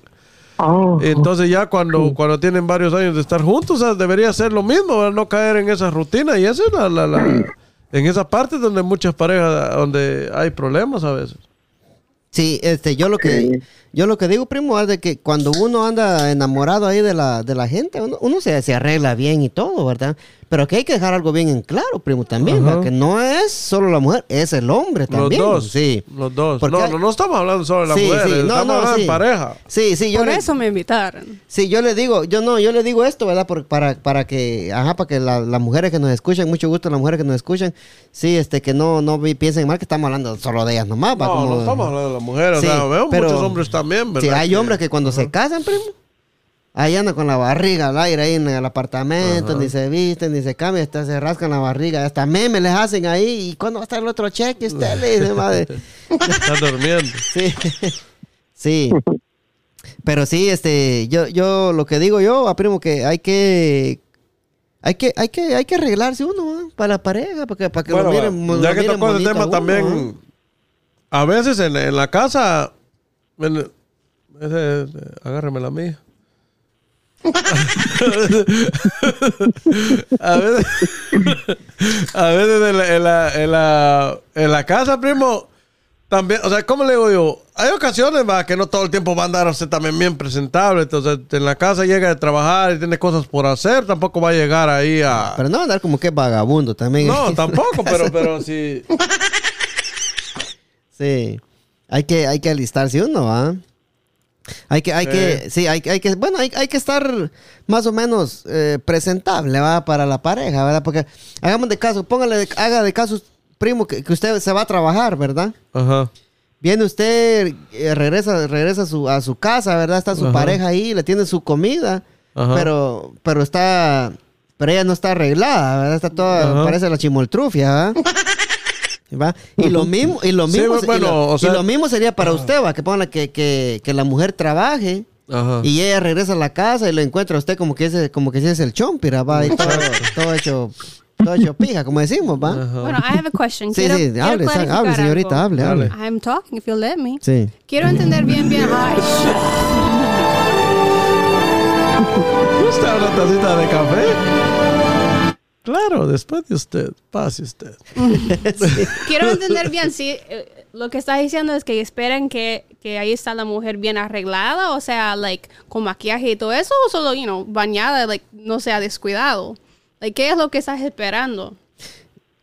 Oh, Entonces ya cuando, cuando tienen varios años de estar juntos, o sea, debería ser lo mismo, ¿verdad? no caer en esa rutina. Y esa es la, la- la- en esa parte donde muchas parejas, donde hay problemas a veces. Sí, este, yo lo que, yo lo que digo, primo, es de que cuando uno anda enamorado ahí de la, de la gente, uno, uno se, se arregla bien y todo, ¿verdad? Pero que hay que dejar algo bien en claro, primo, también. ¿verdad? que no es solo la mujer, es el hombre también. los dos. Sí. Los dos. Porque No, hay- no, no estamos hablando solo de la Sí, mujer, sí, no, estamos no, hablando sí. en pareja. Sí, sí, yo Por le, eso me invitaron. sí, yo le digo, yo no, yo le digo esto, ¿verdad? Por- para, para que, ajá, para que la- las mujeres que nos escuchan, mucho gusto las mujeres que nos escuchan, sí, este, que no, no vi- piensen mal que estamos hablando solo de ellas nomás. No, Como- no estamos hablando de la mujer, o sea, veo pero- muchos hombres también, ¿verdad? Sí, hay Que- hombres que cuando se casan, primo, ahí andan con la barriga al aire ahí en el apartamento, ni se visten, ni se cambian, hasta se rascan la barriga, hasta memes les hacen ahí. ¿Y cuándo va a estar el otro cheque? Usted le dice, madre. Están durmiendo. Sí, sí. Pero sí, este, yo, yo lo que digo yo, a primo, que hay que, hay que, hay que, hay que arreglarse uno, ¿ah? para la pareja, para que, para que Bueno, lo miren, lo ya que tocó el tema uno, también, a veces en, en la casa, en- ese- agárreme la mía. a veces, a veces en la, en, la, en, la, en la casa, primo, también, o sea, ¿cómo le digo yo? Hay ocasiones va, que no todo el tiempo va a andar usted también bien presentable. Entonces, en la casa llega de trabajar y tiene cosas por hacer, tampoco va a llegar ahí a. Pero no andar como que vagabundo también. No, tampoco, pero, pero sí. Sí. Hay que, hay que alistarse uno, ¿ah? Hay que, hay que, sí, hay, hay que, bueno, hay, hay que estar más o menos eh, presentable, ¿va? Para la pareja, ¿verdad? Porque hagamos de caso, póngale, de- haga de caso, primo, que, que usted se va a trabajar, ¿verdad? Ajá. Viene usted, eh, regresa, regresa a su, a su casa, ¿verdad? Está su Ajá. pareja ahí, le tiene su comida, Ajá. pero, pero está, pero ella no está arreglada, ¿verdad? Está toda, Ajá. parece la chimoltrufia, ¿verdad? ¿Va? Y lo mismo, y lo Sí, mismo, bueno, y lo, o sea- y lo mismo sería para usted, va, que ponga que, que, que la mujer trabaje Ajá. y ella regresa a la casa y lo encuentra a usted como que es, como que si es el chompira, va, y todo, todo hecho, todo hecho pija, como decimos, va. Bueno, I have a question. Sí, Quiero- sí, quiero hable, hable, señorita, algo. hable, hable. I'm talking, if you'll let me. Sí. Quiero entender bien, bien. Ay. ¿Gusta una tacita de café? Claro, después de usted. Pase usted. Quiero entender bien si eh, lo que estás diciendo es que esperan que, que ahí está la mujer bien arreglada, o sea, like con maquillaje y todo eso, o solo, you know, bañada, like no sea descuidado. Like, ¿qué es lo que estás esperando?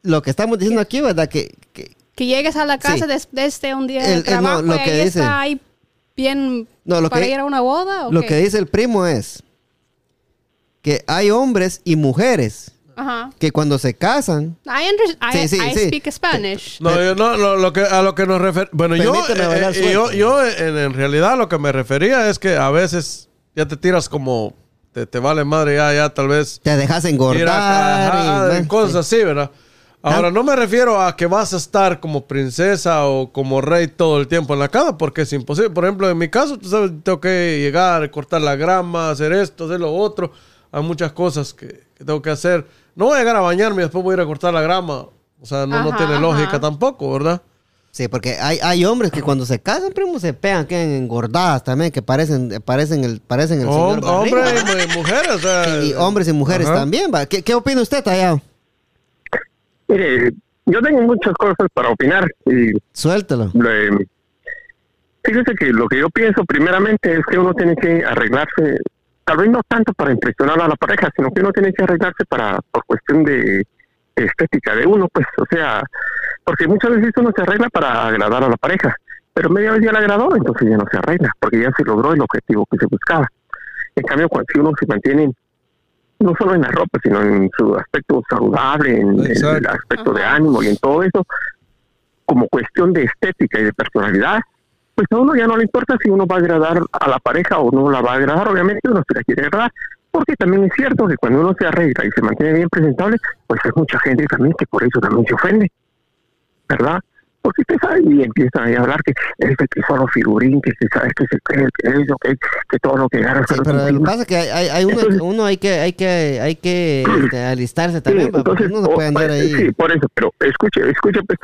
lo que estamos diciendo aquí, ¿verdad? Que, que- Que llegues a la casa Sí. des- desde un día El- de el- no, trabajo lo y que ahí dice- está ahí bien No, lo para que- ir a una boda. ¿o lo qué? que dice el primo es que hay hombres y mujeres Ajá. que cuando se casan, I, under- I, Sí, sí, I sí. speak Spanish. No, yo no, lo, lo que, a lo que nos refer... Bueno, yo, eh, eh, yo, yo en, en realidad lo que me refería es que a veces ya te tiras como... Te, te vale madre ya, ya tal vez... te dejas engordar. ajá, y- cosas así, ¿verdad? Ahora, Ah. no me refiero a que vas a estar como princesa o como rey todo el tiempo en la casa, porque es imposible. Por ejemplo, en mi caso, tú sabes, tengo que llegar, cortar la grama, hacer esto, hacer lo otro. Hay muchas cosas que, que tengo que hacer. No voy a llegar a bañarme y después voy a ir a cortar la grama. O sea, no, no tiene ajá. lógica tampoco, ¿verdad? Sí, porque hay, hay hombres que cuando se casan, primo, se pegan, quedan engordadas también, que parecen, parecen el, parecen el señor Hom- Barriga, Hombres y mu- mujeres, o sea, y, y hombres y mujeres Ajá. también, ¿va? ¿Qué, qué opina usted, Tallado? Mire, yo tengo muchas cosas para opinar y Suéltelo. le- fíjese que lo que yo pienso primeramente es que uno tiene que arreglarse, tal vez no tanto para impresionar a la pareja, sino que uno tiene que arreglarse para por cuestión de estética de uno, pues, o sea, porque muchas veces uno se arregla para agradar a la pareja, pero media vez ya le agradó, entonces ya no se arregla, porque ya se logró el objetivo que se buscaba. En cambio, cuando si uno se mantiene no solo en la ropa, sino en su aspecto saludable, en el aspecto de ánimo y en todo eso, como cuestión de estética y de personalidad, pues a uno ya no le importa si uno va a agradar a la pareja o no la va a agradar, obviamente uno se la quiere agradar, porque también es cierto que cuando uno se arregla y se mantiene bien presentable, pues hay mucha gente también que por eso también se ofende, ¿verdad? Porque usted sabe y empiezan a hablar que es que solo figurín, que se sabe que se cree que eso, que, que todo lo que gana Sí, pero lo que pasa es que hay, hay, hay uno, Entonces- uno hay que, hay que, hay que este, alistarse también, Sí, entonces, uno no puede andar eh, ahí. Sí, por eso, pero escuche, escuche, pues.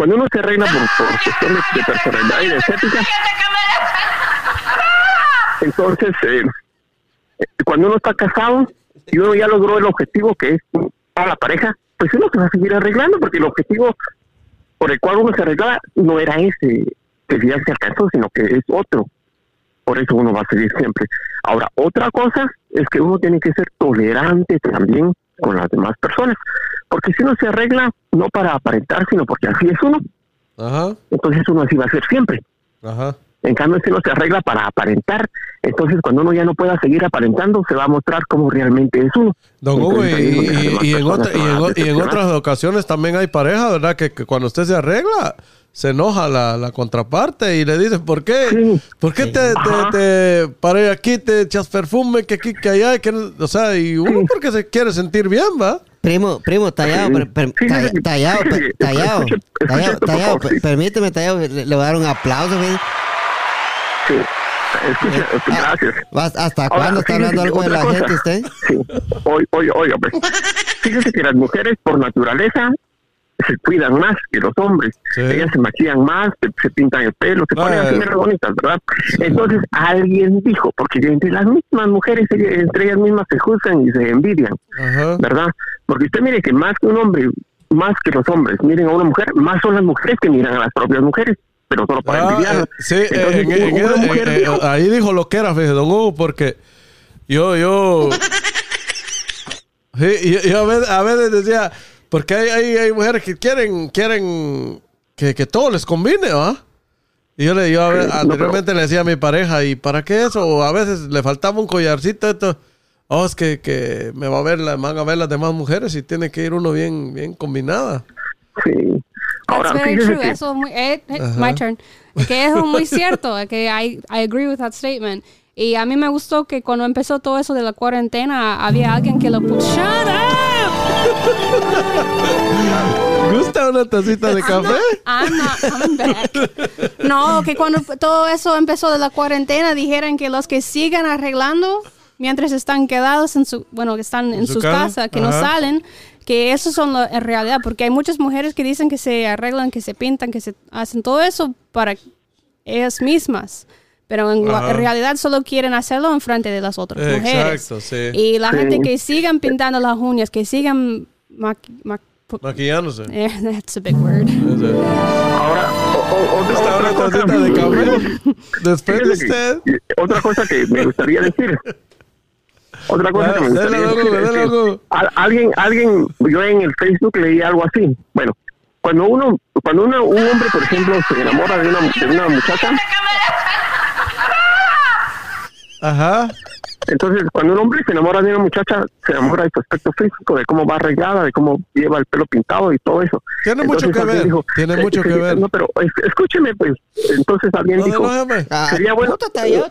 Cuando uno se arregla por, por cuestión de, personalidad y de estética, entonces, eh, eh, cuando uno está casado y uno ya logró el objetivo que es para la pareja, pues uno se va a seguir arreglando, porque el objetivo por el cual uno se arreglaba no era ese que ya se alcanzó, sino que es otro. Por eso uno va a seguir siempre. Ahora, otra cosa es que uno tiene que ser tolerante también con las demás personas. Porque si uno se arregla, no para aparentar, sino porque así es uno, Ajá, entonces uno así va a ser siempre. ajá. En cambio, si uno se arregla para aparentar, entonces cuando uno ya no pueda seguir aparentando, se va a mostrar como realmente es uno. Don Hugo, y, en, otra- y, otras ocasiones también hay pareja, ¿verdad? Que, que cuando usted se arregla, se enoja la, la contraparte y le dice, ¿por qué? Sí. ¿Por qué te, te, aquí te echas perfume que aquí, que allá? Que, o sea, y uno porque se quiere sentir bien, ¿va? Primo, primo, tallado, per- tallado, tallado, tallado, tallado, permíteme, tallado, le, voy a dar un aplauso. Sí. Escucha, Ah, gracias. ¿vas- ¿Hasta Ahora, cuándo está hablando algo de la cosa. gente usted? Sí. Oye, oye, pues. Fíjese que las mujeres por naturaleza se cuidan más que los hombres. Sí. Ellas se maquillan más, se, se pintan el pelo, se ponen así eh. bonitas, ¿verdad? Entonces alguien dijo, porque entre las mismas mujeres, entre ellas mismas se juzgan y se envidian, Ajá. ¿verdad? Porque usted mire que más que un hombre, más que los hombres miren a una mujer, más son las mujeres que miran a las propias mujeres, pero solo para Ah, envidiarlas. eh, sí, Entonces, en- en- una en- mujer en- dijo, ahí dijo lo que era, fíjese, don Hugo, porque yo, yo, sí, yo, yo a, veces, a veces decía, porque hay, hay, hay mujeres que quieren, quieren que, que todo les combine, ¿va? Y yo, le, yo a no, anteriormente le decía a mi pareja, ¿y para qué eso? O a veces le faltaba un collarcito, esto. Oh, es que, que me va a ver, la, me van a ver las demás mujeres y tiene que ir uno bien, bien combinada. sí. Ahora, That's very true. que- Eso es muy, eh, eh, Ajá. my turn. Que eso es muy cierto. Que I, I agree with that statement. Y a mí me gustó que cuando empezó todo eso de la cuarentena, había alguien que lo puso. ¡Shut up! ¿Gusta una tacita de café? I'm not coming back. No, que cuando todo eso empezó de la cuarentena, dijeron que los que sigan arreglando mientras están quedados en su, bueno, que están en, su sus casa? casas, que no salen, que eso son lo- en realidad, porque hay muchas mujeres que dicen que se arreglan, que se pintan, que se hacen todo eso para ellas mismas. Pero en, la- en realidad solo quieren hacerlo en frente de las otras mujeres. Exacto, sí. Y la Sí. gente que sigan pintando las uñas, que sigan maqui- ma- Maquillándose. eh, that's a big word. Ahora, o- o- otra, Está otra tacita de café. Después de usted. Otra cosa que me gustaría decir. Otra cosa que me gustaría dale, decir es dale, que dale. al- alguien, alguien, yo en el Facebook leí algo así. Bueno, cuando uno, cuando uno, un hombre, por ejemplo, se enamora de una, de una muchacha, Ajá. Entonces cuando un hombre se enamora de una muchacha, se enamora de su aspecto físico, de cómo va arreglada, de cómo lleva el pelo pintado y todo eso. Tiene mucho que ver, tiene eh, mucho que ver. No, pero es- escúcheme, pues. Entonces alguien No, dijo, no. Ah, sería bueno. también.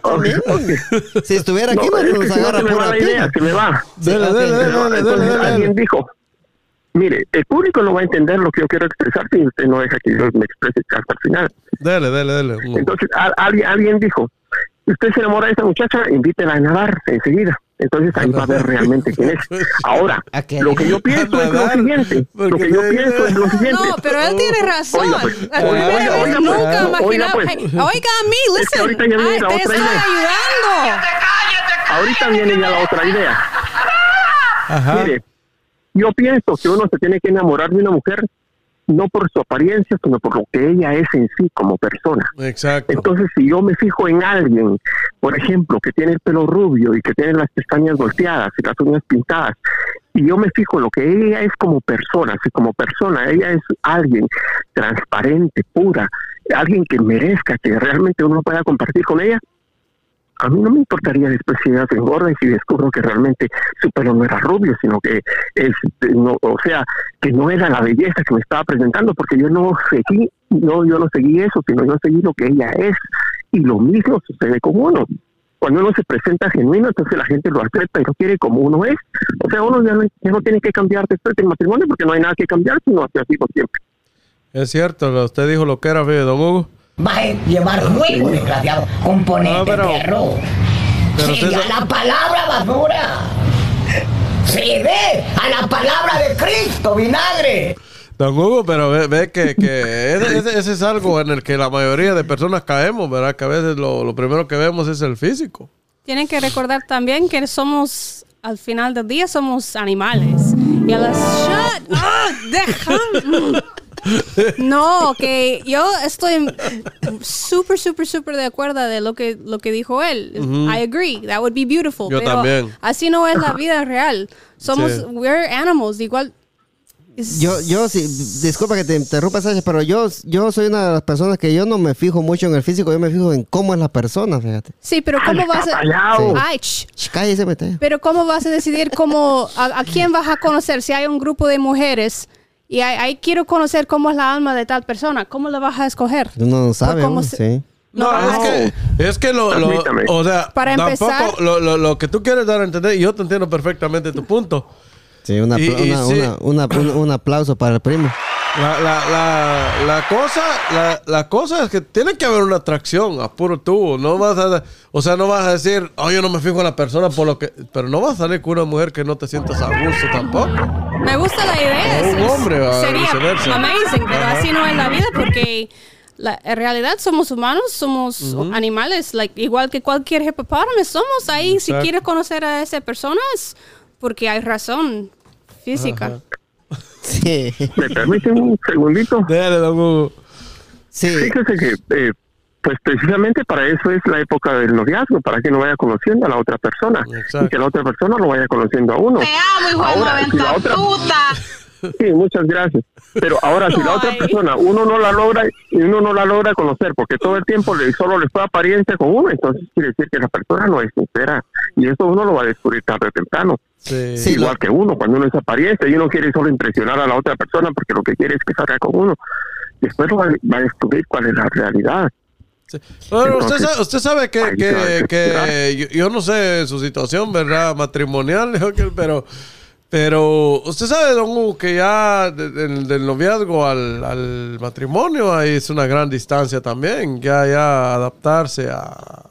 ok. Si estuviera aquí, No, no, es que nos si no agarra me va la idea, se me va. Entonces dale, dale. alguien dijo, mire, el público no va a entender lo que yo quiero expresar si usted no deja que yo me exprese hasta el final. Dale, dale, dale. Entonces a- alguien, alguien dijo, usted se enamora de esa muchacha, invítela a nadar enseguida. Entonces ahí va a ver realmente quién es. Ahora, lo que yo pienso es lo siguiente. Lo que yo pienso es lo siguiente. No, pero él tiene razón. Oiga, pues, La oiga, primera oiga, vez oiga, nunca pues, imaginaba. oiga, pues. Oiga a mí, Es que listen. ahorita ya viene Ay, la te otra estoy idea. ayudando. Ahorita viene ya la otra idea. Ajá. Mire, yo pienso que uno se tiene que enamorar de una mujer no por su apariencia, sino por lo que ella es en sí como persona. Exacto. Entonces, si yo me fijo en alguien, por ejemplo, que tiene el pelo rubio y que tiene las pestañas volteadas y las uñas pintadas, y yo me fijo en lo que ella es como persona, si como persona ella es alguien transparente, pura, alguien que merezca que realmente uno pueda compartir con ella, a mí no me importaría después si ella se engorda y si descubro que realmente su pelo no era rubio, sino que es, no, o sea, que no era la belleza que me estaba presentando, porque yo no seguí, no, yo no seguí eso, sino yo seguí lo que ella es. Y lo mismo sucede con uno. Cuando uno se presenta genuino, entonces la gente lo acepta y lo quiere como uno es. O sea, uno ya no, tiene que cambiar después del matrimonio porque no hay nada que cambiar, sino así por siempre. Es cierto, usted dijo lo que era, don Hugo. Va a llevar fuego, desgraciado. Componente No, pero- perro. pero Sí, usted a la palabra basura. Se ve a la palabra de Cristo, vinagre. Don Hugo, pero ve, ve que, que ese, ese- ese es algo en el que la mayoría de personas caemos, ¿verdad? Que a veces lo, lo primero que vemos es el físico. Tienen que recordar también que somos, al final del día, somos animales. Y a las... ¡Shut up! ¡Deja! No, que yo estoy súper, súper, súper de acuerdo de lo que, lo que dijo él. I agree. That would be beautiful. Yo pero también. así no es la vida real. Somos, Sí. we're animals. Igual... Yo, yo sí, disculpa que te interrumpa, Sasha, pero yo, yo soy una de las personas que yo no me fijo mucho en el físico, yo me fijo en cómo es la persona, fíjate. Sí, pero ¿cómo vas a... callado. Ay, sh- Sh, Cállese, mete. Pero ¿cómo vas a decidir cómo, a, a quién vas a conocer? Si hay un grupo de mujeres y hay, hay- quiero conocer cómo es la alma de tal persona, ¿cómo la vas a escoger? Uno no sabe, cómo hombre, se- sí. No, No, es que, es que lo, lo- o sea, Para tampoco empezar- lo, lo- lo que tú quieres dar a entender, y yo te entiendo perfectamente tu punto. Sí, una, Y- apla- y una- sí. una- una- un, un aplauso para el primo. La, la, la, la cosa, la, la cosa es que tiene que haber una atracción a puro tubo. No vas a, o sea, no vas a decir, oh, yo no me fijo en la persona por lo que, pero no vas a salir con una mujer que no te sientas a gusto tampoco. Me gusta la idea. O un es- hombre, o sería viceversa. amazing, pero Ajá. así no es la vida porque la, en realidad somos humanos, somos animales, like, igual que cualquier hipopótamo, somos ahí. Exacto. Si quieres conocer a esa persona es porque hay razón física. Sí. ¿Me permiten un segundito? Dale, don Hugo. Sí. Fíjese que, eh, pues precisamente para eso es la época del noviazgo, para que uno vaya conociendo a la otra persona Exacto. y que la otra persona lo vaya conociendo a uno. Te amo, hijo de si la otra- 90 puta. Sí, muchas gracias. Pero ahora, si la otra persona uno no la logra y uno no la logra conocer, porque todo el tiempo le, solo le fue apariencia con uno, entonces quiere decir que la persona no es sincera. Y eso uno lo va a descubrir tarde o temprano. Sí. Sí, Igual lo- que uno, cuando uno es apariencia y uno quiere solo impresionar a la otra persona porque lo que quiere es que salga con uno. Después lo va, va a descubrir cuál es la realidad. Sí. Bueno, usted Entonces, sabe, usted sabe que, que- yo no sé su situación, ¿verdad? Matrimonial, pero, pero usted sabe, don Hugo, que ya de- del, del noviazgo al, al matrimonio ahí es una gran distancia también. Ya, ya adaptarse a,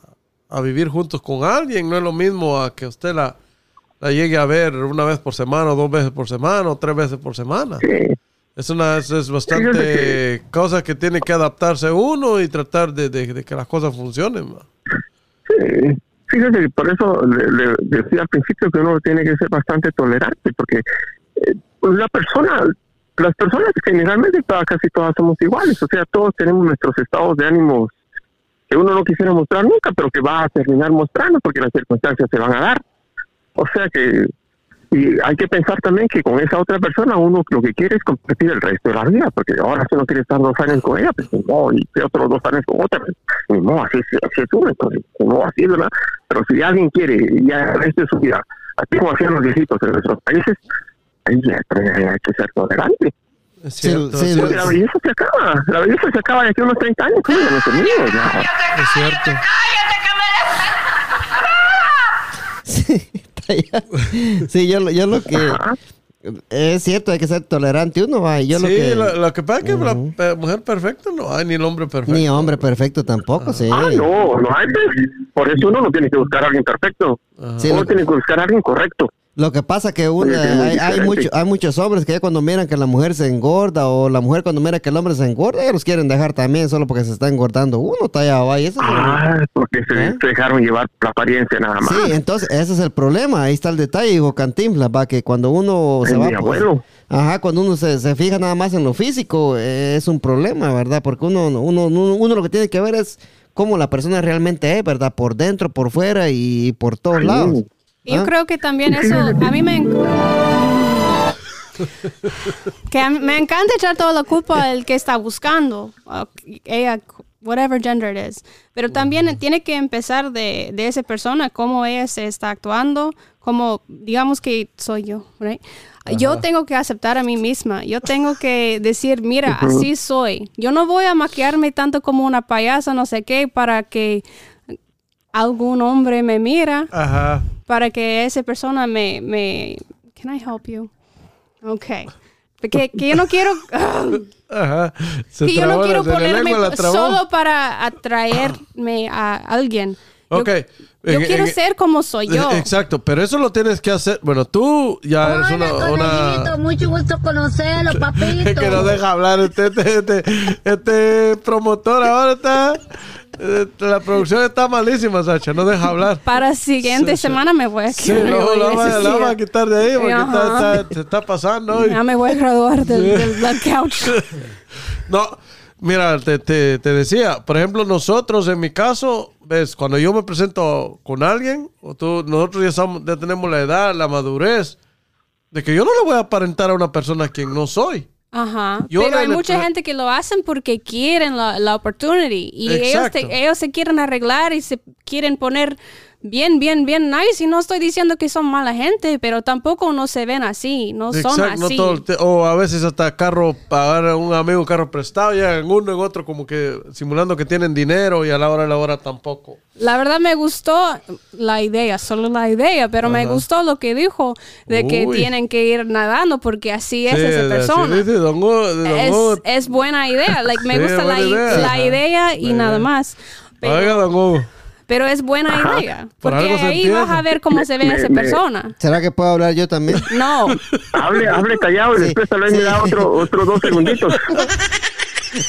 a vivir juntos con alguien no es lo mismo a que usted la, la llegue a ver una vez por semana, o dos veces por semana, o tres veces por semana. Sí. Es una es, es bastante Fíjese cosa que tiene que adaptarse uno y tratar de, de- de que las cosas funcionen. ma. Sí, fíjese que por eso le, le decía al principio que uno tiene que ser bastante tolerante, porque eh, pues la persona, las personas generalmente todas, casi todas somos iguales, o sea, todos tenemos nuestros estados de ánimos que uno no quisiera mostrar nunca, pero que va a terminar mostrando porque las circunstancias se van a dar. O sea que y hay que pensar también que con esa otra persona uno lo que quiere es compartir el resto de la vida, porque ahora si uno quiere estar dos años con ella, pues no, y otros dos años con otra, pues no, así, es- así es uno, entonces no, así es, ¿verdad? Pero si alguien quiere ya el resto de su vida, así como hacían los viejitos en nuestros países, ahí ya, pues, hay que ser tolerante. Sí, es Porque la belleza se acaba, la belleza se acaba de aquí a unos 30 años, ¿cómo ya no termina? Ya. es cierto. Sí. Sí, yo, lo- yo lo que... Ajá. Es cierto, hay que ser tolerante uno, va. y Yo sí, lo que... lo, lo que pasa es que la mujer perfecta no hay, ni el hombre perfecto. Ni hombre perfecto tampoco, sí. Ah, no, no hay, pues, por eso uno no tiene que buscar a alguien perfecto, uno tiene que buscar a alguien correcto. Lo que pasa que muy hay, hay, mucho- hay muchos hombres que ya cuando miran que la mujer se engorda o la mujer cuando mira que el hombre se engorda, ellos los quieren dejar también solo porque se está engordando uno, está allá abajo. Y eso es Ah, porque se, ¿Eh? se dejaron llevar la apariencia nada más. Sí, entonces ese es el problema. Ahí está el detalle, dijo Cantinflas, va, que cuando uno se Es va. mi abuelo. Ajá, cuando uno se, se fija nada más en lo físico, eh, es un problema, ¿verdad? Porque uno, uno, uno, uno lo que tiene que ver es cómo la persona realmente es, ¿verdad? Por dentro, por fuera y por todos Sí. lados. Y Yo ¿Ah? creo que también eso, a mí me... que mí me encanta echar toda la culpa al que está buscando, ella, whatever gender it is. Pero también tiene que empezar de, de esa persona, cómo ella se está actuando, como digamos que soy yo, right? Yo tengo que aceptar a mí misma. Yo tengo que decir, mira, así soy. Yo no voy a maquillarme tanto como una payasa, no sé qué, para que algún hombre me mira Ajá. Para que esa persona me, me can I help you? Okay. Que, que yo no quiero Ajá. Se que yo no quiero ponerme solo para atraerme a alguien. Ok. Yo, En- quiero en- ser como soy yo. Exacto, pero eso lo tienes que hacer. Bueno, tú ya eres una. Una... mucho gusto conocerlo, papito. que no deja hablar este, este, este, este promotor ahora está. eh, La producción está malísima, Sacha, no deja hablar. Para siguiente Sí, sí. semana me voy a Sí, me no, voy la a la quitar de ahí porque está, está- se está pasando hoy. Ya me voy a graduar del, del, del couch. No, mira, te, te, te decía, por ejemplo, nosotros, en mi caso, ves, cuando yo me presento con alguien, o tú, nosotros ya, somos- ya tenemos la edad, la madurez, de que yo no le voy a aparentar a una persona a quien no soy. Ajá. Yo Pero hay mucha gente que lo hacen porque quieren la, la opportunity. Y ellos, te- ellos se quieren arreglar y se quieren poner bien, bien, bien nice. Y no estoy diciendo que son mala gente, pero tampoco no se ven así. No son Exacto, no así. te- o a veces hasta carro, pagar un amigo carro prestado, ya en uno en otro como que simulando que tienen dinero y a la hora de la hora tampoco. La verdad me gustó la idea, solo la idea, pero me gustó lo que dijo de que Uy. tienen que ir nadando porque así es Sí, esa persona. Don Don es, es buena idea, like, me gusta la, idea. la Ajá. idea y nada más. Pero, Oiga, Don. Pero es buena idea, Por porque ahí vas a ver cómo se ve Me- esa me- persona. ¿Será que puedo hablar yo también? No, Hable, hable callado y Sí, después tal vez sí. me da otro, otros dos segunditos. Sí,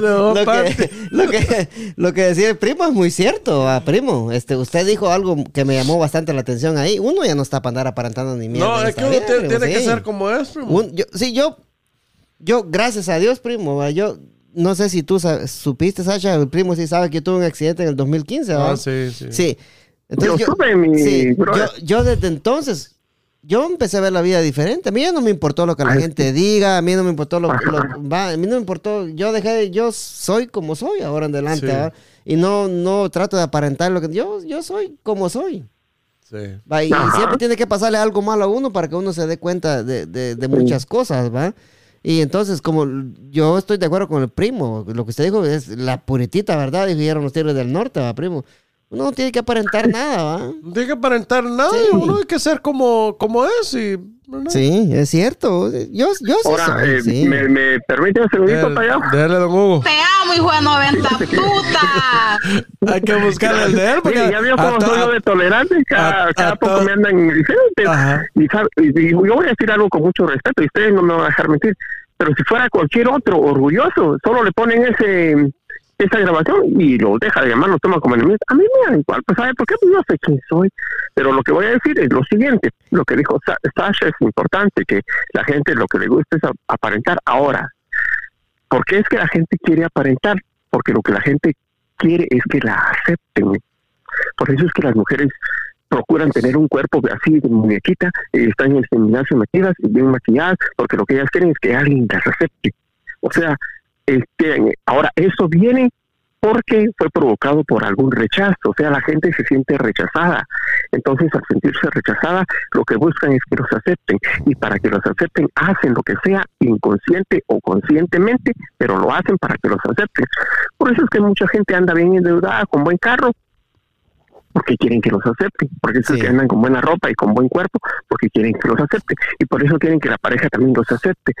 lo, que, lo, que, lo que decía el primo es muy cierto, ah, primo. Este, usted dijo algo que me llamó bastante la atención ahí. Uno ya no está para andar aparentando ni mierda. No, es que uno vida, te- primo, tiene que ser como es, primo. Un- yo, sí, yo, yo, gracias a Dios, primo, yo no sé si tú supiste, Sasha, el primo sí sabe que yo tuve un accidente en el 2015, ¿va? Ah, sí, sí. Sí. Yo supe, mi sí, yo, yo desde entonces, yo empecé a ver la vida diferente. A mí ya no me importó lo que la Ay, gente diga, a mí no me importó lo, Ajá. lo- va, a mí no me importó, yo dejé, yo soy como soy ahora en adelante, Sí. ¿va? y no, no trato de aparentar lo que yo, yo soy como soy. Sí. Va, y Ajá. siempre tiene que pasarle algo malo a uno para que uno se dé cuenta de, de- de muchas cosas, ¿va? Y entonces, como yo estoy de acuerdo con el primo, lo que usted dijo es la puritita, ¿verdad? Dijeron los tigres del norte, ¿va, primo? Uno no tiene que aparentar nada, ¿va? No tiene que aparentar nada, Sí. uno hay que ser como, como es y... ¿verdad? Sí, es cierto. Yo, yo Ahora, soy, eh, sí. me, me permite un segundito Dale, callado. dale, Don Hugo. Te amo, hijo de 90 puta. Hay que buscar el de él porque... Ya vio cómo soy yo de tolerante, cada, a- cada a poco me andan. Y, sabe- y- y yo voy a decir algo con mucho respeto y ustedes no me van a dejar mentir, pero si fuera cualquier otro orgulloso, solo le ponen ese esa grabación y lo deja de llamar, lo toma como enemigo. A mí me da igual, pues ¿sabe por qué? Pues no sé quién soy. Pero lo que voy a decir es lo siguiente, lo que dijo Sa- Sasha es importante, que la gente lo que le gusta es aparentar ahora. ¿Por qué es que la gente quiere aparentar? Porque lo que la gente quiere es que la acepten. Por eso es que las mujeres procuran tener un cuerpo así de muñequita, y están en el gimnasio metidas y bien maquilladas, porque lo que ellas quieren es que alguien las acepte. O sea, este, ahora eso viene porque fue provocado por algún rechazo, o sea, la gente se siente rechazada. Entonces, al sentirse rechazada, lo que buscan es que los acepten. Y para que los acepten, hacen lo que sea, inconsciente o conscientemente, pero lo hacen para que los acepten. Por eso es que mucha gente anda bien endeudada, con buen carro, porque quieren que los acepten, porque eso es que andan con buena ropa y con buen cuerpo, porque quieren que los acepten, y por eso quieren que la pareja también los acepte.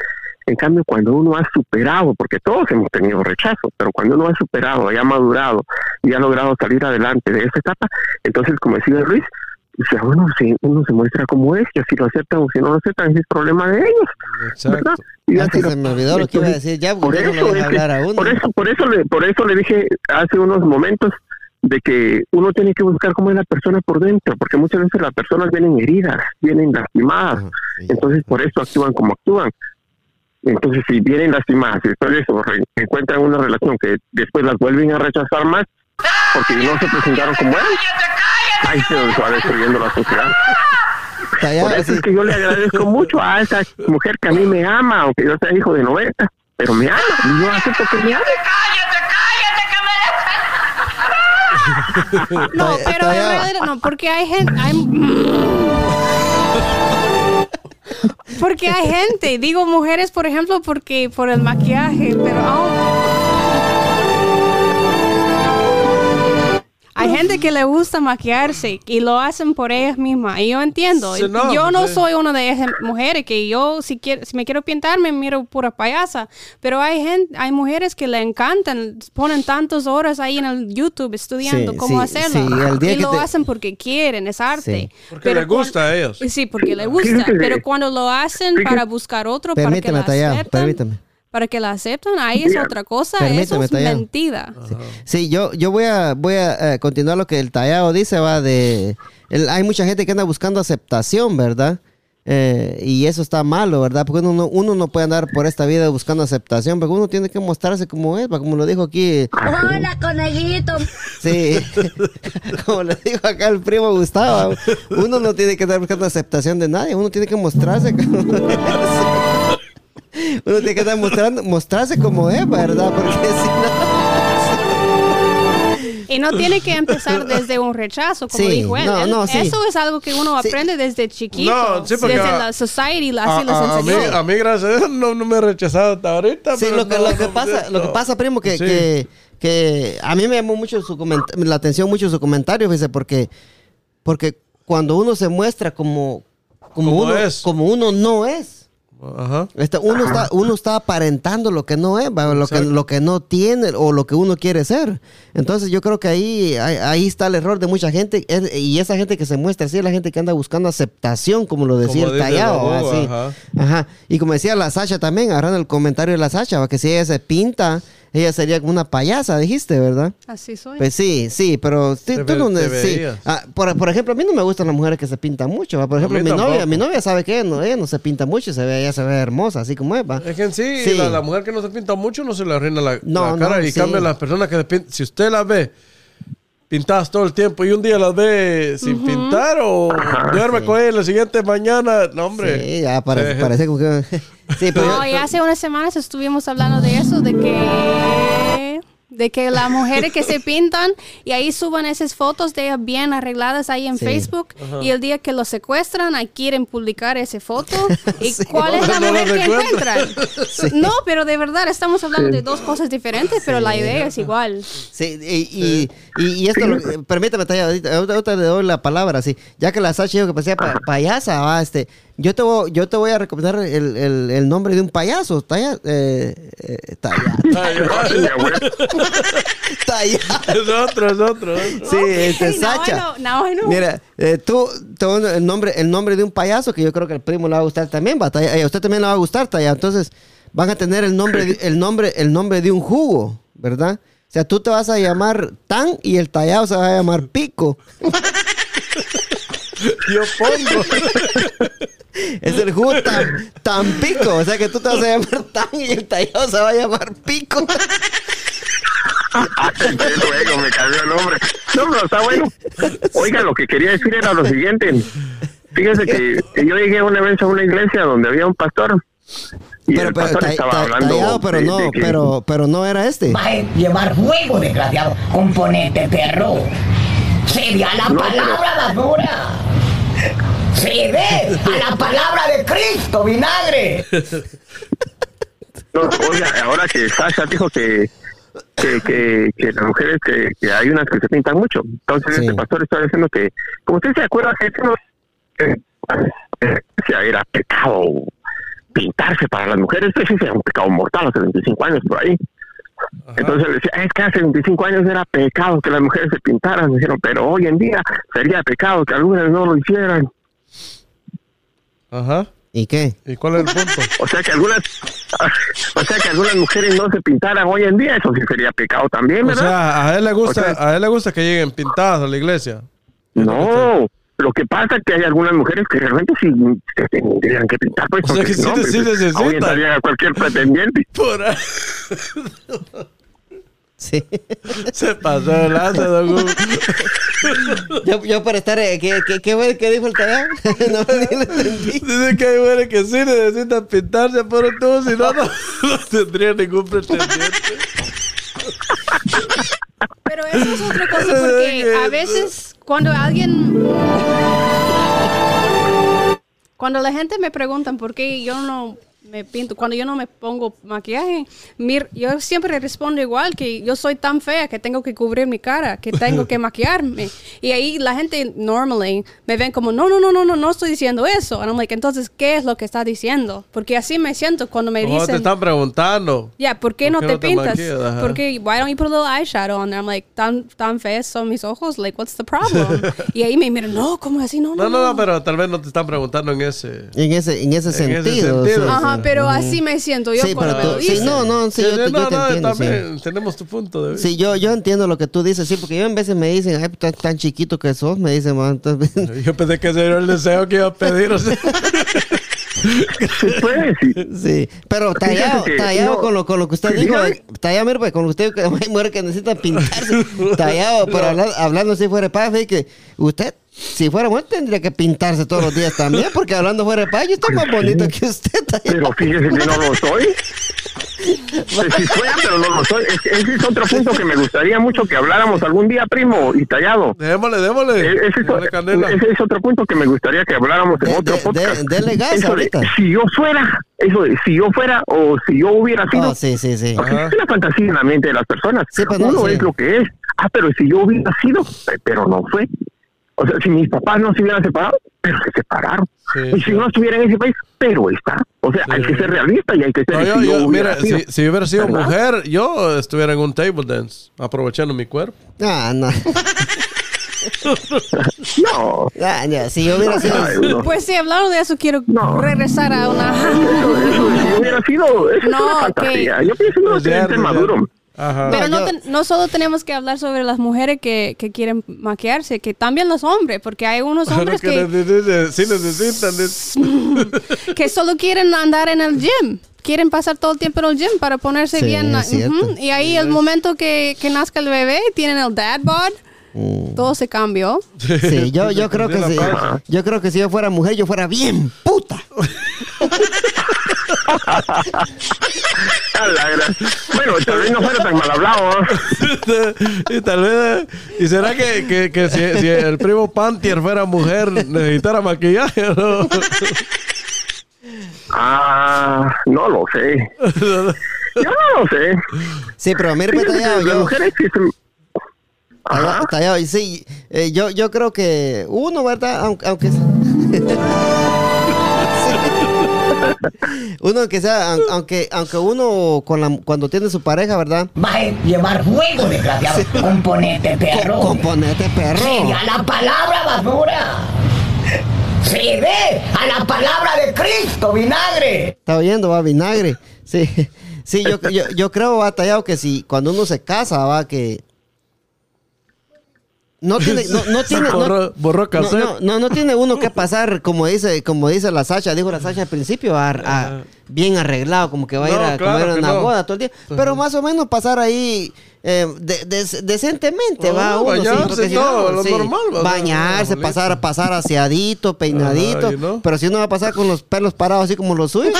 En cambio, cuando uno ha superado, porque todos hemos tenido rechazo, pero cuando uno ha superado, ya ha madurado y ha logrado salir adelante de esa etapa, entonces, como decía Luis, o sea, uno se, uno se muestra como es, que si lo aceptan o si no lo aceptan, ese es problema de ellos. Exacto. Y lo- se me olvidó lo que iba a decir ya, por no eso, que- hablar a uno. por eso, por eso le, por eso le dije hace unos momentos de que uno tiene que buscar cómo es la persona por dentro, porque muchas veces las personas vienen heridas, vienen lastimadas, Ajá, sí. entonces por eso actúan como actúan. Entonces si vienen lastimadas después de eso re- encuentran una relación que después las vuelven a rechazar más porque no se presentaron como eran, ahí se va destruyendo la sociedad. Por eso es que yo le agradezco mucho a esa mujer que a mí me ama, aunque yo sea hijo de 90, pero me ama y yo acepto que me ame. No, pero ya. realidad no, porque hay gente, porque hay gente, digo mujeres, por ejemplo, porque por el maquillaje, pero oh. Hay gente que le gusta maquillarse y lo hacen por ellas mismas y yo entiendo. Sí, no, yo no sí. soy una de esas mujeres que yo si quiero, si me quiero pintar me miro pura payasa, pero hay gente, hay mujeres que le encantan, ponen tantas horas ahí en el YouTube estudiando Sí, cómo sí, hacerlo sí, el día y que lo te- hacen porque quieren, es arte. Sí. Porque Pero les gusta a ellos. Sí, porque le gusta, pero cuando lo hacen para buscar otro, para que la permíteme. Para que la acepten, ahí es otra cosa, Permíteme, eso es Tallado. mentira. Sí, yo, yo voy a, voy a eh, continuar lo que el tallado dice, va de... el- hay mucha gente que anda buscando aceptación, ¿verdad? Eh, y eso está malo, ¿verdad? Porque uno no, uno no puede andar por esta vida buscando aceptación, porque uno tiene que mostrarse como es, como lo dijo aquí, Hola, conejito. sí, como le dijo acá el primo Gustavo, uno no tiene que andar buscando aceptación de nadie, uno tiene que mostrarse como es. Uno tiene que estar mostrando, mostrarse como es, ¿verdad? Porque si no... Y no tiene que empezar desde un rechazo, como Sí, dijo él. no, no, sí. Eso es algo que uno Sí. aprende desde chiquito. No, sí, porque desde a- la society, así A, les a- a mí, a mí, gracias a Dios, no, no me he rechazado hasta ahorita. Sí, pero lo que, no, lo que pasa, lo que pasa, primo, que, Sí. que, que a mí me llamó mucho su la atención mucho su comentario, fíjese, porque, porque cuando uno se muestra como, como, Como uno, es. como uno no es, Ajá. este, uno, está, uno está aparentando lo que no es, lo, que, lo que no tiene o lo que uno quiere ser. Entonces yo creo que ahí, ahí, ahí está el error de mucha gente es- y esa gente que se muestra así es la gente que anda buscando aceptación, como lo decía Como el. Babu, así. ajá. Ajá. Y como decía la Sasha también, agarrando el comentario de la Sasha, que si ella se pinta, ella sería como una payasa, dijiste, ¿verdad? Así soy. Pues sí, sí, pero sí, tú no sí. Ah, por, por ejemplo, a mí no me gustan las mujeres que se pintan mucho. ¿va? Por ejemplo, mi novia, tampoco. mi novia sabe que ella no, ella no se pinta mucho, se ve, ella se ve hermosa, así como es, ¿va? Es que en sí, Sí. La, la mujer que no se pinta mucho no se le arruina la, No, la cara no, y sí. cambia las personas que se pintan. Si usted las ve pintadas todo el tiempo y un día las ve sin pintar o duerme Sí. con ella y la siguiente mañana, no hombre. Sí, ya parece, parece como que... sí, pero No, yo- y hace unas semanas estuvimos hablando de eso, de que de que las mujeres que se pintan y ahí suban esas fotos de ellas bien arregladas ahí en Sí. Facebook y el día que los secuestran ahí quieren publicar esa foto y Sí. cuál es la no mujer que encuentran. no pero de verdad estamos hablando de dos cosas diferentes pero la idea es igual Sí, y, y, y, y esto, lo, permítame, ahorita, le doy la palabra, sí. Ya que la Sacha dijo que parecía pa- payasa, va, este, yo te, voy, yo te voy a recomendar el, el, el nombre de un payaso, Taya, eh, eh, abuela. Taya. es otro, es otro. Sí, este, I Sacha. I know. Mira, eh, tú, te doy el nombre, el nombre de un payaso que yo creo que al primo le va a gustar también, va, a usted también le va a gustar, Taya. Entonces, van a tener el nombre, de- el nombre, el nombre de un jugo, ¿verdad? O sea, tú te vas a llamar Tan y el tallado se va a llamar Pico. Yo pongo. Es el jugo tan, tan pico. O sea que tú te vas a llamar tan y el tallado se va a llamar pico. Qué luego me cambió el nombre. No, pero está bueno. Oiga, lo que quería decir era lo siguiente. Fíjese que yo llegué una vez a una iglesia donde había un pastor. Y Pero, el pero, pastor ta- estaba ta- hablando. tallado, pero de- no, de que- pero, pero no era este. Maje, llevar fuego, desgraciado. Componente perro. Cede a la No, palabra basura. Cede a la palabra de Cristo, vinagre. No, oiga, ahora que Sasha dijo que que, que, que las mujeres que, que hay unas que se pintan mucho. Entonces Sí. este pastor está diciendo que, como usted se acuerda que eso no- eh, era pecado pintarse para las mujeres, ese era un pecado mortal hace 25 años por ahí. Entonces le decía, es que hace 25 años era pecado que las mujeres se pintaran. Me dijeron, pero hoy en día sería pecado que algunas no lo hicieran. Ajá. ¿Y qué? ¿Y cuál es el punto? O sea que algunas, o sea que algunas mujeres no se pintaran hoy en día, eso sí sería pecado también, O ¿verdad? sea, a él le gusta, O sea- a él le gusta que lleguen pintadas a la iglesia. no, lo que pasa es que hay algunas mujeres que realmente sí se tendrían que pintar, pues, O sea porque que sí si no, pues, sí necesitan. ahuyentarían a cualquier pretendiente. Por ahí. Sí. Se pasó de lanza, don Hugo. yo, yo por estar. eh, ¿Qué, qué, qué, qué dijo el tallado? no, ni lo entendí. Dice que hay mujeres que sí necesitan pintarse por un tubo, si no, no, no tendría ningún pretendiente. Pero eso es otra cosa porque a veces cuando alguien... Cuando la gente me preguntan por qué yo no me pinto, cuando yo no me pongo maquillaje, mir- yo siempre respondo igual, que yo soy tan fea que tengo que cubrir mi cara, que tengo que maquillarme. Y ahí la gente normally me ven como, no, no, no, no, no, no estoy diciendo eso. And I'm like, entonces, ¿qué es lo que está diciendo? Porque así me siento cuando me Mejor te dicen... están preguntando. Ya, ¿por qué ¿Por no qué te no te pintas? Ajá. Porque, why don't you put a little eyeshadow on there? I'm like, tan, tan feos son mis ojos. Like, what's the problem? y ahí me miran, no, ¿cómo así? No, no, No, no, no, pero tal vez no te están preguntando en ese. En ese, en ese ese sentido. sentido. sí, Ajá, sí. pero así me siento yo Sí, cuando pero me lo tú- sí, no, no, sí, yo, te- yo no, te no, entiendo. sí. también tenemos tu punto de vista. Sí, yo, yo entiendo lo que tú dices, sí, porque yo en veces me dicen, ay, tan, tan chiquito que sos, me dicen, man, entonces, Yo pensé que ese era el deseo que iba a pedir. O sea, Pues, sí. sí, pero tallado, tallado no. con, lo, con lo que usted Sí, dijo, tallado, mira, pues, con usted, que hay mujeres que necesitan pintarse, tallado, pero habla- hablando si fuera de paz, que usted, si fuera mujer, tendría que pintarse todos los días también, porque hablando fuera de paz, yo estoy más bonito que usted. Pero fíjese que no lo soy. Si fuera, pero no lo soy. Es- Ese es otro punto que me gustaría mucho que habláramos algún día, primo, y tallado. démosle, démosle. E- Ese es, Démosle candela. ese es otro punto que me gustaría que habláramos en De- otro de- podcast. de- dele gas Eso de, ahorita. si yo fuera, eso de, si yo fuera o si yo hubiera sido. Oh, sí, sí, sí. Porque es una fantasía en la mente de las personas. Sí, pues no, Uno sí. es lo que es. Ah, pero si yo hubiera sido, pe- pero no fue. O sea, si mis papás no se hubieran separado, pero se separaron. Sí, y si sí. no estuviera en ese país, pero está. O sea, hay Sí. que ser realista y hay que ser. No, yo, si yo yo- hubiera mira, sido. si, si hubiera sido ¿Verdad? mujer, yo estuviera en un table dance, aprovechando mi cuerpo. Ah, no. No. Ah, ya, si yo hubiera sido... Ay, no. Pues sí, hablando de eso, quiero No. regresar a una... Eso, eso, si hubiera sido. Eso No, es una fantasía. Yo pienso que no Es es Ajá. Pero no, yo- ten- no solo tenemos que hablar sobre las mujeres que, que quieren maquillarse, que también los hombres, porque hay unos hombres que que, sí necesitan. que solo quieren andar en el gym. Quieren pasar todo el tiempo en el gym para ponerse Sí, bien. cierto. ujú, Y ahí el momento que, que nazca el bebé, tienen el dad bod, Mm. todo se cambió. Sí, yo, yo creo que sí. Yo creo que si yo fuera mujer, yo fuera bien puta. Bueno, tal vez no fuera tan mal hablado. y tal vez. ¿Y será que, que, que si, si el primo Pantier fuera mujer, necesitara maquillaje o no? Ah, no lo sé. Yo no lo sé. Sí, pero mire, pues, tallado, las yo, mujeres sí son- tallado, tallado, y sí, eh, yo, yo creo que uno, ¿verdad? Aunque, aunque. Uno que sea, aun- aunque, aunque uno con la, cuando tiene su pareja, ¿verdad? Maje, llevar fuego, desgraciado. Componente perro. Componente perro. Cede a la palabra basura. Cede a la palabra de Cristo, vinagre. Está oyendo, va, vinagre. Sí, sí, yo, yo, yo creo, va, tallado, que si cuando uno se casa, va, que no tiene, no, no tiene, Borró, borró no, no, no, no tiene uno que pasar, como dice, como dice la Sacha, dijo la Sacha al principio, a, a bien arreglado, como que va a ir a claro comer una no. boda todo el día. Pero más o menos pasar ahí eh, de- de- decentemente, Oh, va uno. sí, bañarse todo, no, lo sí, normal, va, Bañarse, pasar, pasar aseadito, peinadito. Pero si uno va a pasar con los pelos parados así como los suyos,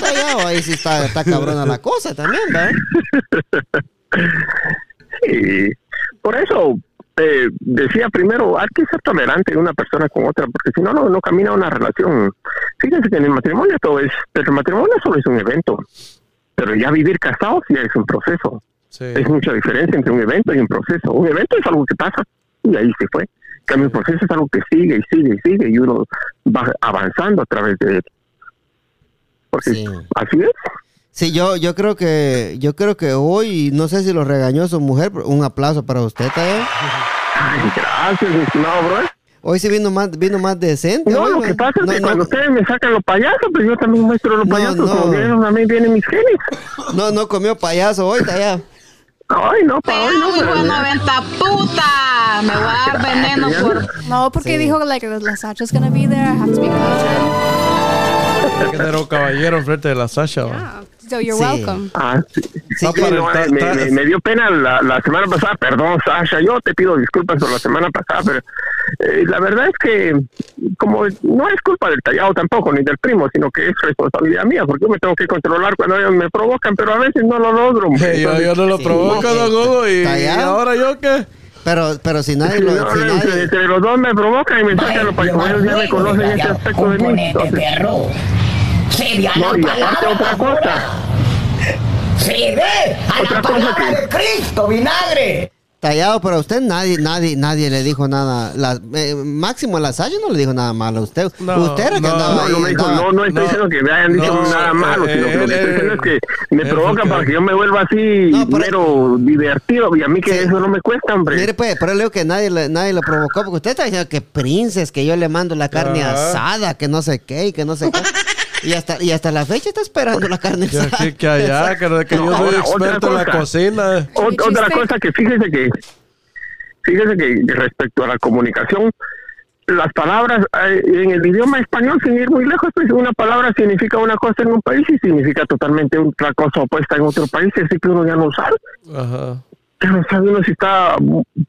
ahí sí está, está cabrona la cosa también, ¿va? Y por eso eh, decía primero, hay que ser tolerante de una persona con otra, porque si no, no, no camina una relación. Fíjense que en el matrimonio todo es, pero el matrimonio solo es un evento, pero ya vivir casados ya es un proceso. Sí. Es mucha diferencia entre un evento y un proceso. Un evento es algo que pasa y ahí se fue. Cambio, un proceso es algo que sigue y sigue y sigue y uno va avanzando a través de él. Porque Sí. así es. Sí, yo, yo creo que, yo creo que hoy, no sé si lo regañó su mujer, pero un aplauso para usted, tallado. Ay, gracias, estimado brother. Hoy sí vino más, vino más decente. No, hoy, lo que pasa es que no, cuando ustedes me sacan los payasos, pues yo también muestro los No, payasos, no. como vienen, a mí vienen mis genes. no, no comió payaso hoy, tallado. Ay, no, Te pa, hoy no, pero de ya. 90 puta. Me voy a dar veneno por No, porque Sí. dijo like la Sacha's gonna be there. I have to be present. Hay que tener un caballero enfrente de la Sasha. Yeah. So you're Sí. welcome. Ah, sí. Sí, no, ta- me, me- me dio pena la, la semana pasada, perdón Sasha, yo te pido disculpas por la semana pasada, pero eh, la verdad es que como no es culpa del tallado tampoco, ni del primo, sino que es responsabilidad mía, porque yo me tengo que controlar cuando ellos me provocan, pero a veces no lo logro. Hey, yo, yo no lo Sí. provoco, don Hugo, y, y ahora yo qué. Pero, pero si nadie lo, No, si no, nadie, entre, los dos me provocan y me sacan los payasos, ellos ya me conocen ese aspecto de mí. Entonces- perro. Se ve a No, la y aparte palabra. otra cosa. basura. Se ve a Otra la cosa palabra que- de Cristo, vinagre. tallado, pero a usted nadie, nadie, nadie le dijo nada. La, eh, máximo a la Sasha no le dijo nada malo a usted. No, usted era que no, andaba No, ahí, no, me dijo, no, no estoy no, diciendo que me hayan dicho nada malo, eh, sino que lo que estoy diciendo es que me él provocan para que yo me vuelva así mero divertido y a mí que Sí. eso no me cuesta, hombre. Mire, pues, pero le digo que nadie, le- nadie lo provocó, porque usted está diciendo que princes, que yo le mando la carne asada, que no sé qué, y que no sé qué. Y hasta, y hasta la fecha está esperando la carne Que asada. aquí, que allá, que, que yo No, soy experto en otra la cosa. cocina. Ot- ¿Qué otra cosa que fíjese que fíjese que, respecto a la comunicación las palabras eh, en el idioma español sin ir muy lejos pues una palabra significa una cosa en un país y significa totalmente otra cosa opuesta en otro país así que uno ya no sabe Ajá. ya no sabe uno si está,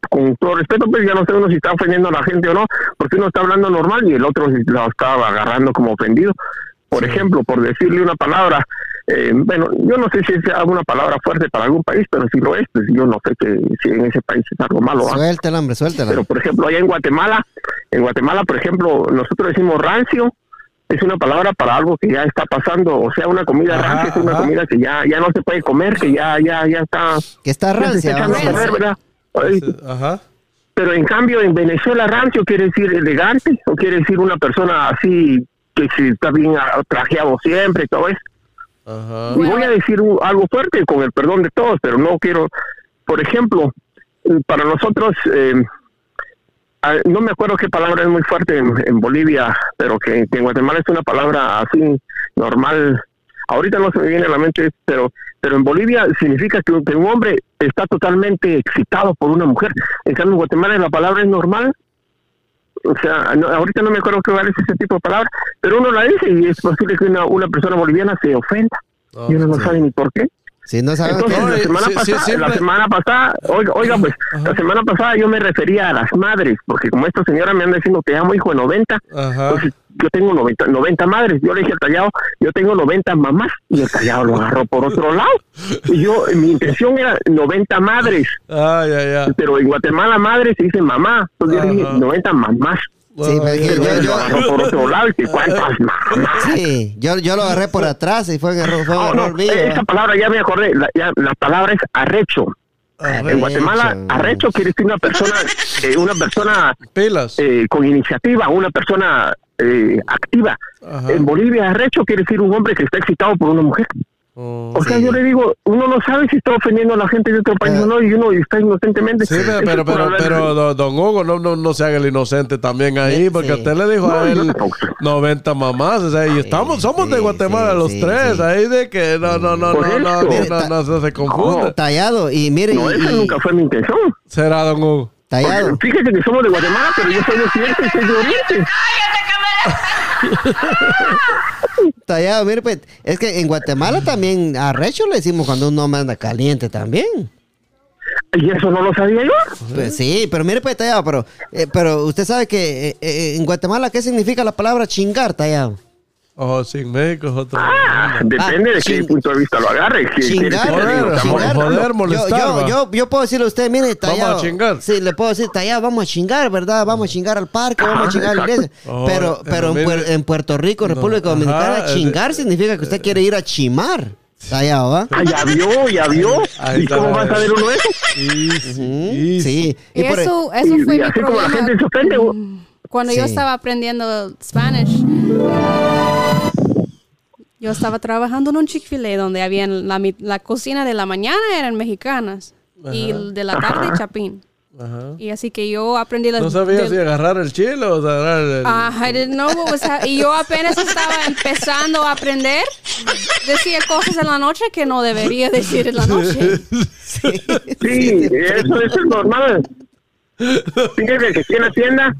con todo respeto, pues ya no sabe uno si está ofendiendo a la gente o no, porque uno está hablando normal y el otro si lo estaba agarrando como ofendido. Por ejemplo, por decirle una palabra, eh, bueno, yo no sé si es alguna palabra fuerte para algún país, pero si lo es, pues yo no sé que, si en ese país es algo malo. ¿va? Suéltela, hombre, suéltela. Pero por ejemplo, allá en Guatemala, en Guatemala, por ejemplo, nosotros decimos rancio, es una palabra para algo que ya está pasando, o sea, una comida Ajá, rancia es una ajá. comida que ya ya no se puede comer, que ya ya ya está que está ya se está rancia. ¿verdad? Ay, Ajá. Pero en cambio en Venezuela rancio quiere decir elegante o quiere decir una persona así que se está bien trajeado siempre y todo eso. Ajá. Y voy a decir un- algo fuerte con el perdón de todos, pero no quiero, por ejemplo, eh, para nosotros, eh, no me acuerdo qué palabra es muy fuerte en, en Bolivia, pero que, que en Guatemala es una palabra así normal. Ahorita no se me viene a la mente, pero pero en Bolivia significa que, un- que un hombre está totalmente excitado por una mujer. En cambio, en Guatemala la palabra es normal. O sea, no- ahorita no me acuerdo qué vale ese tipo de palabra, pero uno la dice y es posible que una, una persona boliviana se ofenda No, y uno no sí. sabe ni por qué. Si no saben Entonces, la semana sí, pasada, la semana pasada, oiga, oiga pues, la semana pasada yo me refería a las madres, porque como esta señora me anda diciendo te amo hijo de 90, Ajá. entonces yo tengo 90, 90 madres, yo le dije al tallado, yo tengo 90 mamás, y el tallado lo agarró por otro lado, y yo, mi intención era 90 madres, ay. pero en Guatemala madre se dice mamá, entonces yo dije Ajá. 90 mamás, Sí, me dije, yo- yo- agarró por otro lado, y cuántas. Sí, yo, yo lo agarré por atrás y fue un error, fue un Ah, error no, mío. esa palabra ya me acordé, la, ya, la palabra es arrecho. En Guatemala, Arrecho. arrecho quiere decir una persona, eh, una persona Pilas. eh, con iniciativa, una persona eh, activa. Ajá. En Bolivia, arrecho quiere decir un hombre que está excitado por una mujer. Oh. O sea, Sí. yo le digo, uno no sabe si está ofendiendo a la gente de otro país o no, y uno está inocentemente. Sí, pero, pero, pero, pero, don- Hugo, no, no, no se haga el inocente también ahí, Sí, porque sí. usted le dijo No, a él tampoco. 90 mamás, o sea, y estamos, somos de Guatemala sí, los sí, tres, sí. ahí de que no, no, no, no, no, no, no, no, se, se confunde. Tallado, y mire, No, esa y- nunca fue mi intención. Será, don Hugo. tallado. Porque fíjese que somos de Guatemala, pero yo soy de Occidente y soy de Oriente. ¡Cállate Tallado, mire, pues, es que en Guatemala también a Recho le decimos cuando un hombre anda caliente también. ¿Y eso no lo sabía yo? Pues sí, pero mire, pues, Tallado, pero, eh, pero usted sabe que eh, eh, en Guatemala, ¿qué significa la palabra chingar, Tallado? Oh, sí, en México es otra. Ah, depende de qué punto de vista lo agarre. Chingar, joder, joder, molestar, yo, yo, yo, yo puedo decirle a usted, mire, Tallado. a chingar. Sí, le puedo decir, Tallado, vamos a chingar, ¿verdad? Vamos a chingar al parque, vamos a chingar a la iglesia. pero Oh, pero en, pero mire- en Puerto Rico, No, República Dominicana, ajá, chingar eh, significa que usted quiere ir a chimar. Tallado, ¿va? Ah, ya vio, ya vio. Ahí ¿Y cómo la- va a saber uno eso? Ujú, easy. Sí. Y Y por- e- eso, eso Y- fue y mi así como la problema. gente se ofende, Cuando yo Sí. estaba aprendiendo Spanish, yo estaba trabajando en un Chick-fil-A donde había la, mi- la cocina de la mañana eran mexicanas y de la tarde chapín. Ajá. Y así que yo aprendí las No sabía de- si agarrar el chile o agarrar el... Ah, I didn't know what was Y yo apenas estaba empezando a aprender. Decía cosas en la noche que no debería decir en la noche. Sí, eso, eso es normal. Fíjese que aquí en la tienda,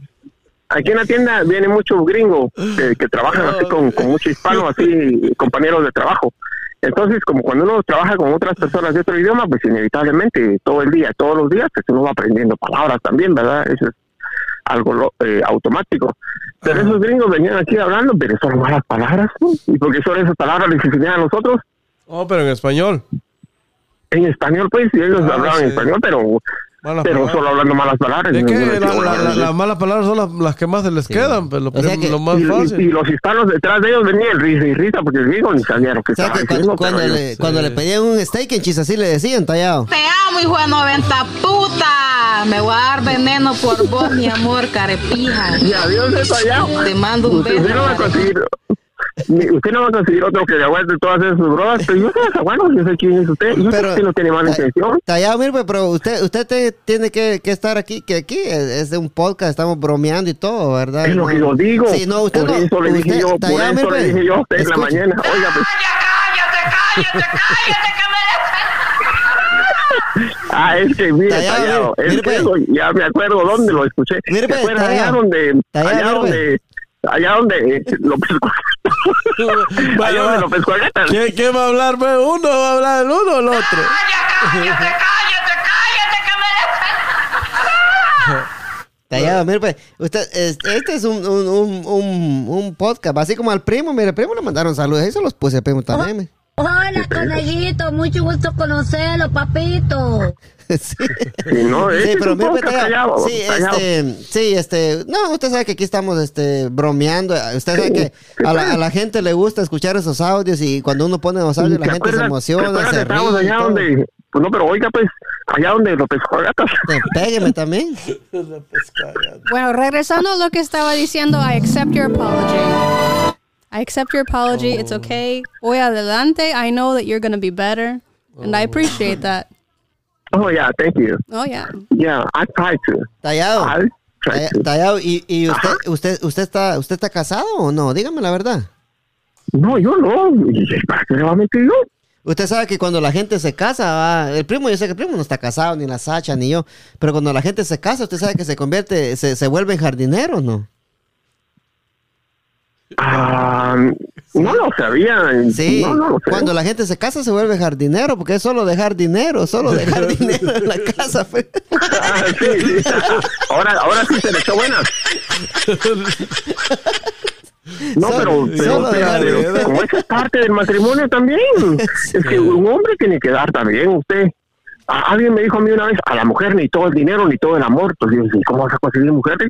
aquí en la tienda viene muchos gringos que, que trabajan así con, con mucho hispano, así compañeros de trabajo. Entonces, como cuando uno trabaja con otras personas de otro idioma, pues inevitablemente todo el día, todos los días, pues uno va aprendiendo palabras también, ¿verdad? Eso es algo eh, automático. Pero esos gringos venían aquí hablando, pero son malas palabras, ¿no? ¿Y porque son esas palabras les enseñan a nosotros? Oh, pero en español. En español, pues, y ellos Ah, hablaban sí. en español, pero Malas pero palabras. solo hablando malas palabras. Es no- que no la- la- la- de las malas palabras son las, las que más se les quedan, pero lo, O sea prim- que- lo más y, y- fácil. y los hispanos detrás de ellos venían risa y risa porque el gringo ni sabía lo que O sea estaba que diciendo. cuando, cuando le, ellos- cuando le pedían un steak en chis así le decían, Tallado. Te amo, hijo de 90 puta. Me voy a dar veneno por vos, mi amor, carepija. Y adiós eso allá. Te mando un beso, usted no va a conseguir otro que le aguante todas esas brodas, pero yo sé, bueno, yo sé quién es usted. Yo sé que usted no tiene mala intención. Tallado, mire, pues, pero usted, usted te- tiene que, que estar aquí, que aquí es, es de un podcast, estamos bromeando y todo, ¿verdad? Es lo que yo digo. Sí, no, usted por no. eso le dije usted- yo, por Tallado, eso mire, le pues, dije yo a usted en la mañana. Oiga, pues. Ah, es que mire, Tallado, tallado, mire, es mire, que pues. eso ya me acuerdo dónde lo escuché. Mire, ¿Te pues, acuerdas allá tallado. donde, Tallado, allá mire, pues. donde, allá donde eh, López allá donde va. López Cuaguetas. ¿Quién, quién va a hablar? pues? ¿Uno va a hablar el uno o el otro? Tallado, mire, pues, usted, es- este es un, un, un, podcast, así como al primo, mire, primo le mandaron saludos, eso los puse al primo también. Hola, conejito, mucho gusto conocerlo, papito. sí. No, Sí, es pero Tallado, callado, sí, callado. este, sí, este, no, usted sabe que aquí estamos, este, bromeando, usted sabe que a la, a la gente le gusta escuchar esos audios y cuando uno pone los audios la ¿Te gente se acuerdas- emociona, se ríe y allá todo. donde, pues no, pero oiga, pues, allá donde López Cuaguetas. Te- Pégueme también. Bueno, regresando a lo que estaba diciendo, I accept your apology. I accept your apology. It's okay. Hoy adelante. I know that you're going to be better. And I appreciate that. Oh, yeah, thank you. Oh, yeah. Yeah, I try to. Tallado. I try to. Tallado, y, y usted, usted, usted está, usted está casado o no? Dígame la verdad. No, yo no. ¿Y ¿Para qué le va a mentir yo? Usted sabe que cuando la gente se casa, va, el primo, yo sé que el primo no está casado, ni la Sacha, ni yo, pero cuando la gente se casa, usted sabe que se convierte, se, se vuelven jardineros, ¿no? Ah, no lo sabía. Sí, No, no lo sé. cuando la gente se casa se vuelve jardinero, porque es solo dejar dinero, solo dejar dinero en la casa. pues. Ah, sí, sí. Ahora, ahora sí se le echó buena. No, pero, pero, pero- pero como eso es parte del matrimonio también. Es que un hombre tiene que dar también. Usted, a- alguien me dijo a mí una vez, a la mujer ni todo el dinero ni todo el amor. Pues yo, ¿y ¿cómo vas a conseguir mujeres?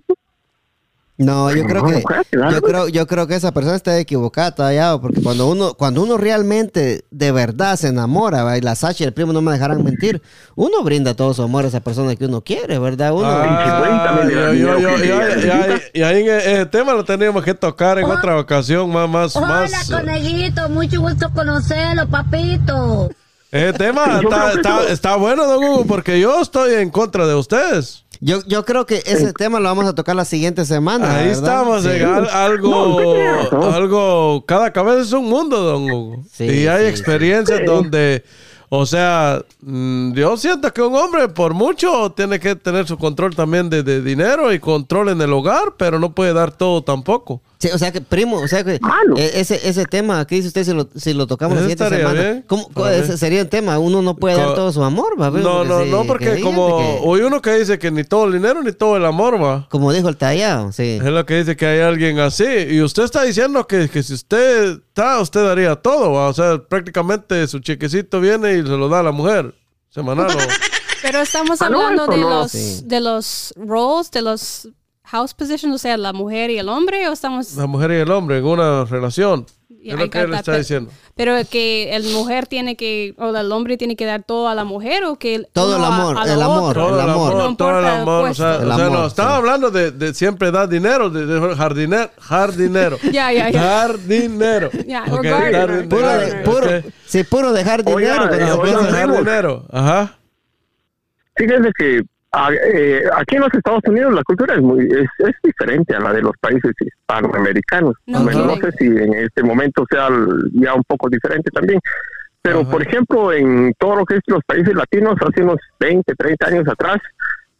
No, yo creo que yo creo, yo creo que esa persona está equivocada, Tallado, porque cuando uno, cuando uno realmente de verdad se enamora, ¿va? y la Sacha y el primo no me dejarán mentir, uno brinda todo su amor a esa persona que uno quiere, ¿verdad? Uno, Ah, Y ahí en el tema lo teníamos que tocar en otra ocasión, más, más, Hola, más. conejito, mucho gusto conocerlo, papito. El tema está, está bueno, don Hugo, porque yo estoy en contra de ustedes. Yo, yo creo que ese tema lo vamos a tocar la siguiente semana. Ahí ¿verdad? estamos, Sí. en al- algo, No, algo, cada cabeza es un mundo, don Hugo. Sí, y hay sí, experiencias sí. donde O sea, mm, yo siento que un hombre por mucho tiene que tener su control también de, de dinero y control en el hogar, pero no puede dar todo tampoco. Sí, o sea que, primo, o sea que eh, ese, ese tema que dice usted, si lo, si lo tocamos la siguiente semana, bien. ¿cómo, ese sería un tema? Uno no puede dar todo su amor, ¿va? No, no, sí, no, que porque como que- hoy uno que dice que ni todo el dinero ni todo el amor va. como dijo el tallado, sí. Es lo que dice que hay alguien así. Y usted está diciendo que, que si usted está, usted daría todo. ¿va? O sea, prácticamente su chequecito viene y se lo da a la mujer. Semanal. o- Pero estamos hablando de los Sí. de los roles, de los house positions, o sea, la mujer y el hombre, o estamos la mujer y el hombre en una relación. Es lo que él está but- diciendo. Pero que el mujer tiene que, o el hombre tiene que dar todo a la mujer, o que el- Todo el a- amor, a el amor. Todo el amor, No todo el amor. O sea, puesto. El o sea, amor, no, estaba sí. hablando de, de siempre dar dinero, de, de jardinero. Jardinero. Ya, ya, ya. Jardinero. Ya, Ok, or gardener. jardinero. Puro, de- puro, Ok. sí, puro dejar dinero. Oiga, cuando eh, oiga, Dejar dinero. Ajá. Fíjense que ah, eh, aquí en los Estados Unidos la cultura es muy es, es diferente a la de los países hispanoamericanos. No no sé si en este momento sea ya un poco diferente también. Pero, Ajá. por ejemplo, en todo lo que es los países latinos, hace unos 20, 30 años atrás,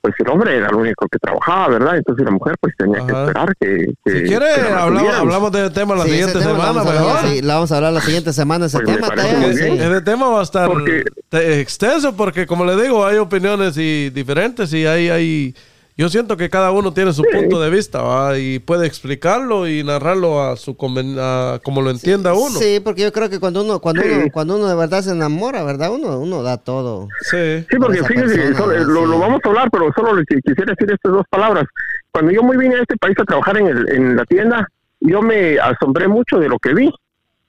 pues el hombre era el único que trabajaba, ¿verdad? Entonces la mujer pues tenía que esperar que... que- Si quiere, que hablamos, hablamos de ese tema la Sí, siguiente tema semana, vamos hablar, mejor. sí, la vamos a hablar la siguiente semana ese Pues tema. Ese tema va a estar Porque- extenso porque, como le digo, hay opiniones y diferentes y hay, hay, yo siento que cada uno tiene su punto de vista ¿va? y puede explicarlo y narrarlo a su conven- a como lo entienda uno. Sí, porque yo creo que cuando uno, cuando Sí. uno, cuando uno de verdad se enamora, ¿verdad? Uno, uno da todo. Sí. Sí, porque solo- ¿no? lo, Sí. lo vamos a hablar, pero solo le qui- quisiera decir estas dos palabras. Cuando yo muy vine a este país a trabajar en, el, en la tienda, yo me asombré mucho de lo que vi,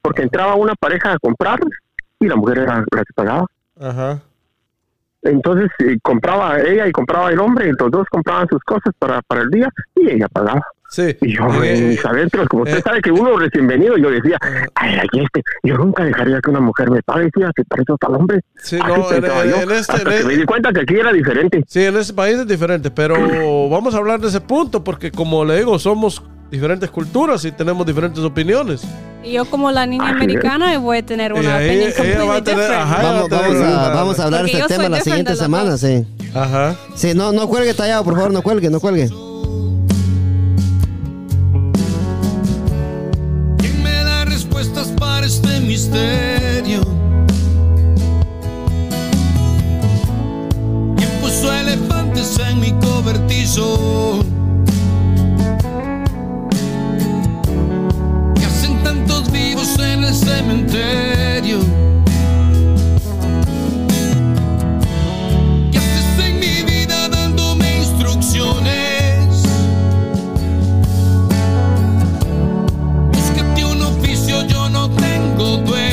porque entraba una pareja a comprar y la mujer era la que pagaba. Ajá. Entonces eh, compraba ella y compraba el hombre, y los dos compraban sus cosas para, para el día y ella pagaba. Sí. Y yo Eh, mis adentros, como usted eh. sabe que uno recién venido, yo decía, ay, aquí este, yo nunca dejaría que una mujer me pague, fíjate, para eso está el hombre. Sí, Así no, en, en- yo, en este, hasta en que me este- di cuenta que aquí era diferente. sí, en ese país es diferente, pero vamos a hablar de ese punto porque, como le digo, somos diferentes culturas y tenemos diferentes opiniones. Y yo como la niña es. americana voy a tener una ahí opinión ella va a completely tener- different. ajá. Vamos, a, vamos a hablar de Porque este tema la different siguiente semana, sí. Ajá. Sí, no, no cuelgue tallado, por favor, no cuelgue, no cuelgue. ¿Quién me da respuestas para este misterio? ¿Quién puso elefantes en mi cobertizo? En el cementerio? ¿Qué haces en mi vida dándome instrucciones? Búscate un oficio, yo no tengo dueño.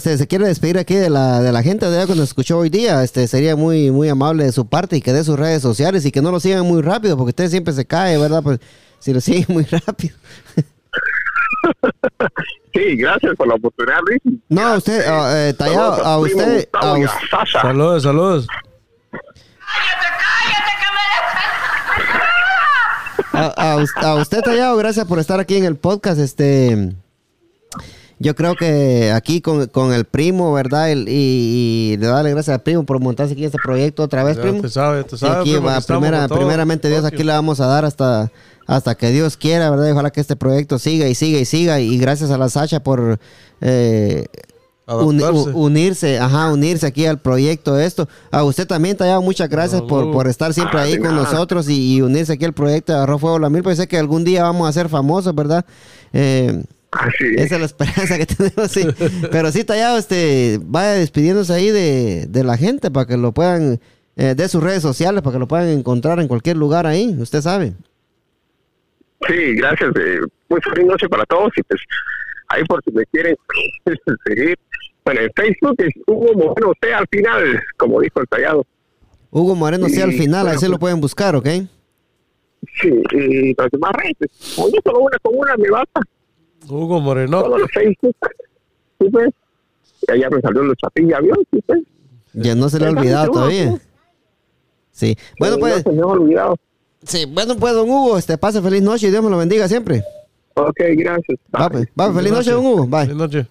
Este, se quiere despedir aquí de la, de la gente de que nos escuchó hoy día, este, sería muy, muy amable de su parte y que dé sus redes sociales y que no lo sigan muy rápido, porque usted siempre se cae, ¿verdad? Pues, si lo siguen muy rápido. Sí, gracias por la oportunidad, Luis. No, usted, tallado, a, usted, a eh, usted. Saludos, saludos. A, a, a usted, Tallado, gracias por estar aquí en el podcast. Este, yo creo que aquí con, con el primo, ¿verdad? El- y, y le darle gracias al primo por montarse aquí en este proyecto otra vez, Ya primo. te sabe, te Y sabe, aquí primo, va, primera- primeramente Dios, aquí le vamos a dar hasta, hasta que Dios quiera, ¿verdad? Y ojalá que este proyecto siga y siga y siga. Y gracias a la Sacha por eh, u- unirse, ajá, unirse aquí al proyecto de esto. A usted también, Tallado, muchas gracias por, por estar siempre Ah, ahí con nada. nosotros y, y unirse aquí al proyecto de Agarró Fuego la Mil. Pues sé que algún día vamos a ser famosos, ¿verdad? Eh, Así esa es la esperanza que tenemos, sí. Pero sí, Tallado, este, vaya despidiéndose ahí de, de la gente para que lo puedan, eh, de sus redes sociales, para que lo puedan encontrar en cualquier lugar ahí, usted sabe. Sí, gracias. Eh, muy feliz noche para todos y pues ahí por si me quieren seguir. Bueno, en Facebook es Hugo Moreno usted al final, como dijo el tallado. Hugo Moreno, Sí, al final, bueno, se lo pues- pueden buscar, ¿ok? Sí, y las demás redes. Yo solo una con una me basta. Hugo Moreno. Todos los Facebook. ¿Sí, pues? Y allá me salió los chapillas, ¿vio? ¿Sí, pues? Ya no se le ha olvidado todavía. Sí. Bueno, pues, no se me ha olvidado. sí, bueno, pues, don Hugo, este, pase feliz noche y Dios me lo bendiga siempre. Ok, gracias. Va, pues, va, feliz noche, don Hugo. Bye. Feliz noche.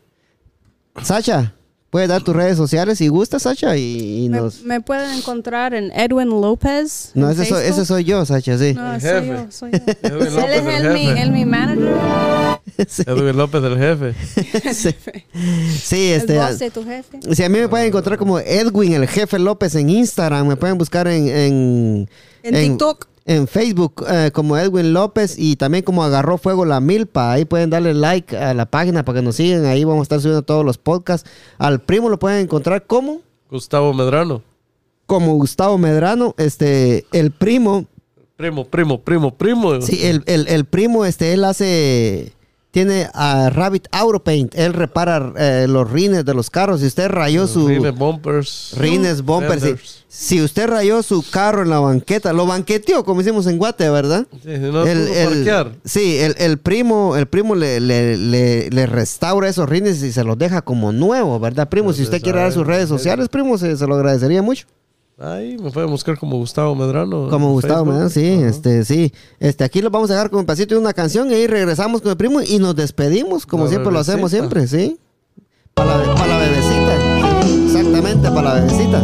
Sacha, puedes dar tus redes sociales si gusta, Sacha, y, y Me, nos... me pueden encontrar en Edwin López. No, ese soy, ese soy yo, Sacha, sí. No, El soy jefe. yo, soy yo. Edwin Él López, es el el mi, el mi manager. sí. Edwin López, el jefe. sí. Sí, El este... boss de tu jefe. Si a mí me pueden encontrar como Edwin, el jefe López en Instagram, me pueden buscar en... En, En TikTok. En Facebook eh, como Edwin López y también como Agarró Fuego la Milpa. Ahí pueden darle like a la página para que nos sigan. Ahí vamos a estar subiendo todos los podcasts. Al primo lo pueden encontrar como... Gustavo Medrano. Como Gustavo Medrano. Este, el primo Primo, primo, primo, primo. Sí, el, el- el primo, este, él hace, tiene a Rabbit Auto Paint, él repara eh, los rines de los carros. Si usted rayó su Rines, bumpers. rines, bumpers, si, usted rayó su carro en la banqueta, lo banqueteó, como hicimos en Guate, ¿verdad? Sí, no el, el- sí, el, el primo, el primo le, le- le- le restaura esos rines y se los deja como nuevos, ¿verdad, primo? Si usted quiere dar sus redes sociales, primo, se, se lo agradecería mucho. Ahí me pueden buscar como Gustavo Medrano. Como Gustavo, Facebook. ¿verdad? Sí, este, sí. Este, aquí lo vamos a dejar con un pasito de una canción y ahí regresamos con el primo y nos despedimos, como La siempre lo hacemos siempre, ¿sí? Para la, pa' la bebecita. Exactamente, para la bebecita.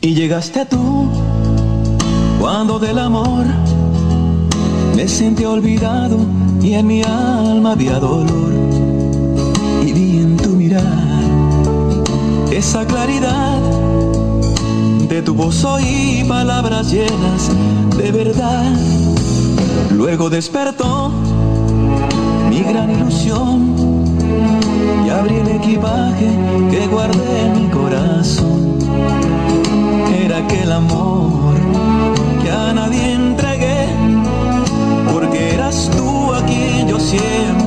Y llegaste tú cuando del amor me sentí olvidado y en mi alma había dolor. Y vi en tu mirar esa claridad de tu voz oí palabras llenas de verdad. Luego despertó mi gran ilusión y abrí el equipaje que guardé en mi corazón era aquel amor siempre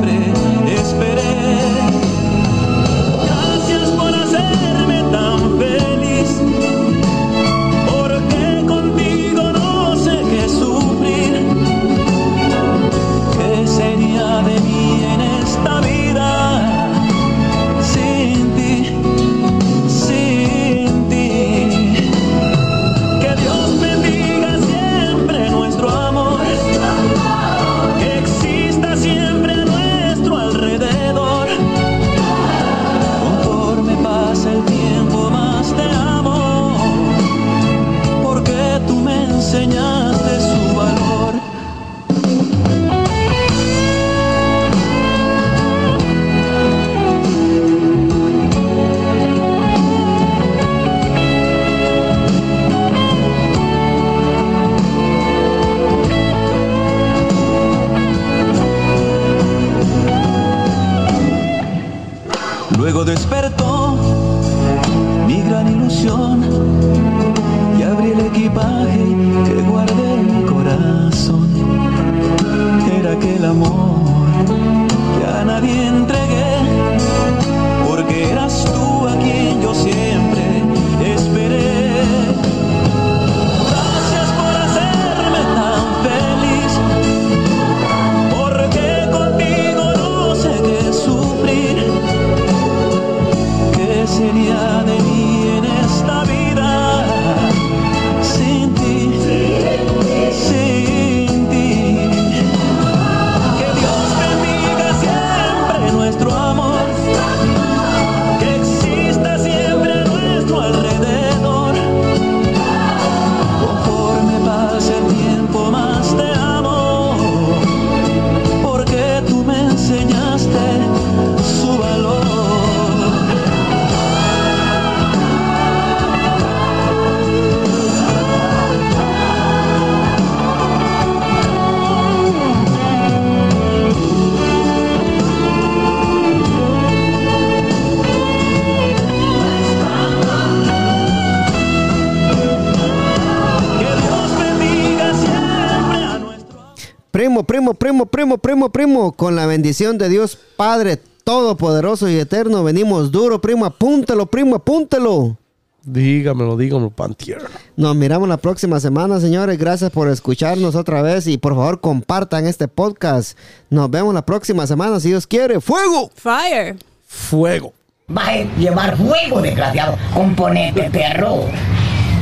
primo. Con la bendición de Dios Padre Todopoderoso y Eterno, venimos duro, primo. Apúntelo, primo, apúntelo. Dígamelo, dígamelo, Pantier. Nos miramos la próxima semana, señores. Gracias por escucharnos otra vez y por favor compartan este podcast. Nos vemos la próxima semana, si Dios quiere. ¡Fuego! Fire. Fuego. Va a llevar fuego, desgraciado. Componente, perro.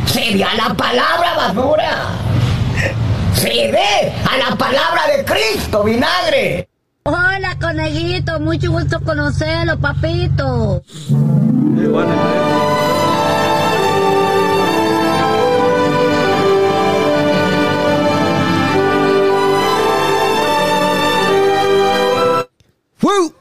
Cede a la palabra, basura sirve a la palabra de Cristo, vinagre. Hola, coneguito, mucho gusto conocerlo, papito. ¡Woo!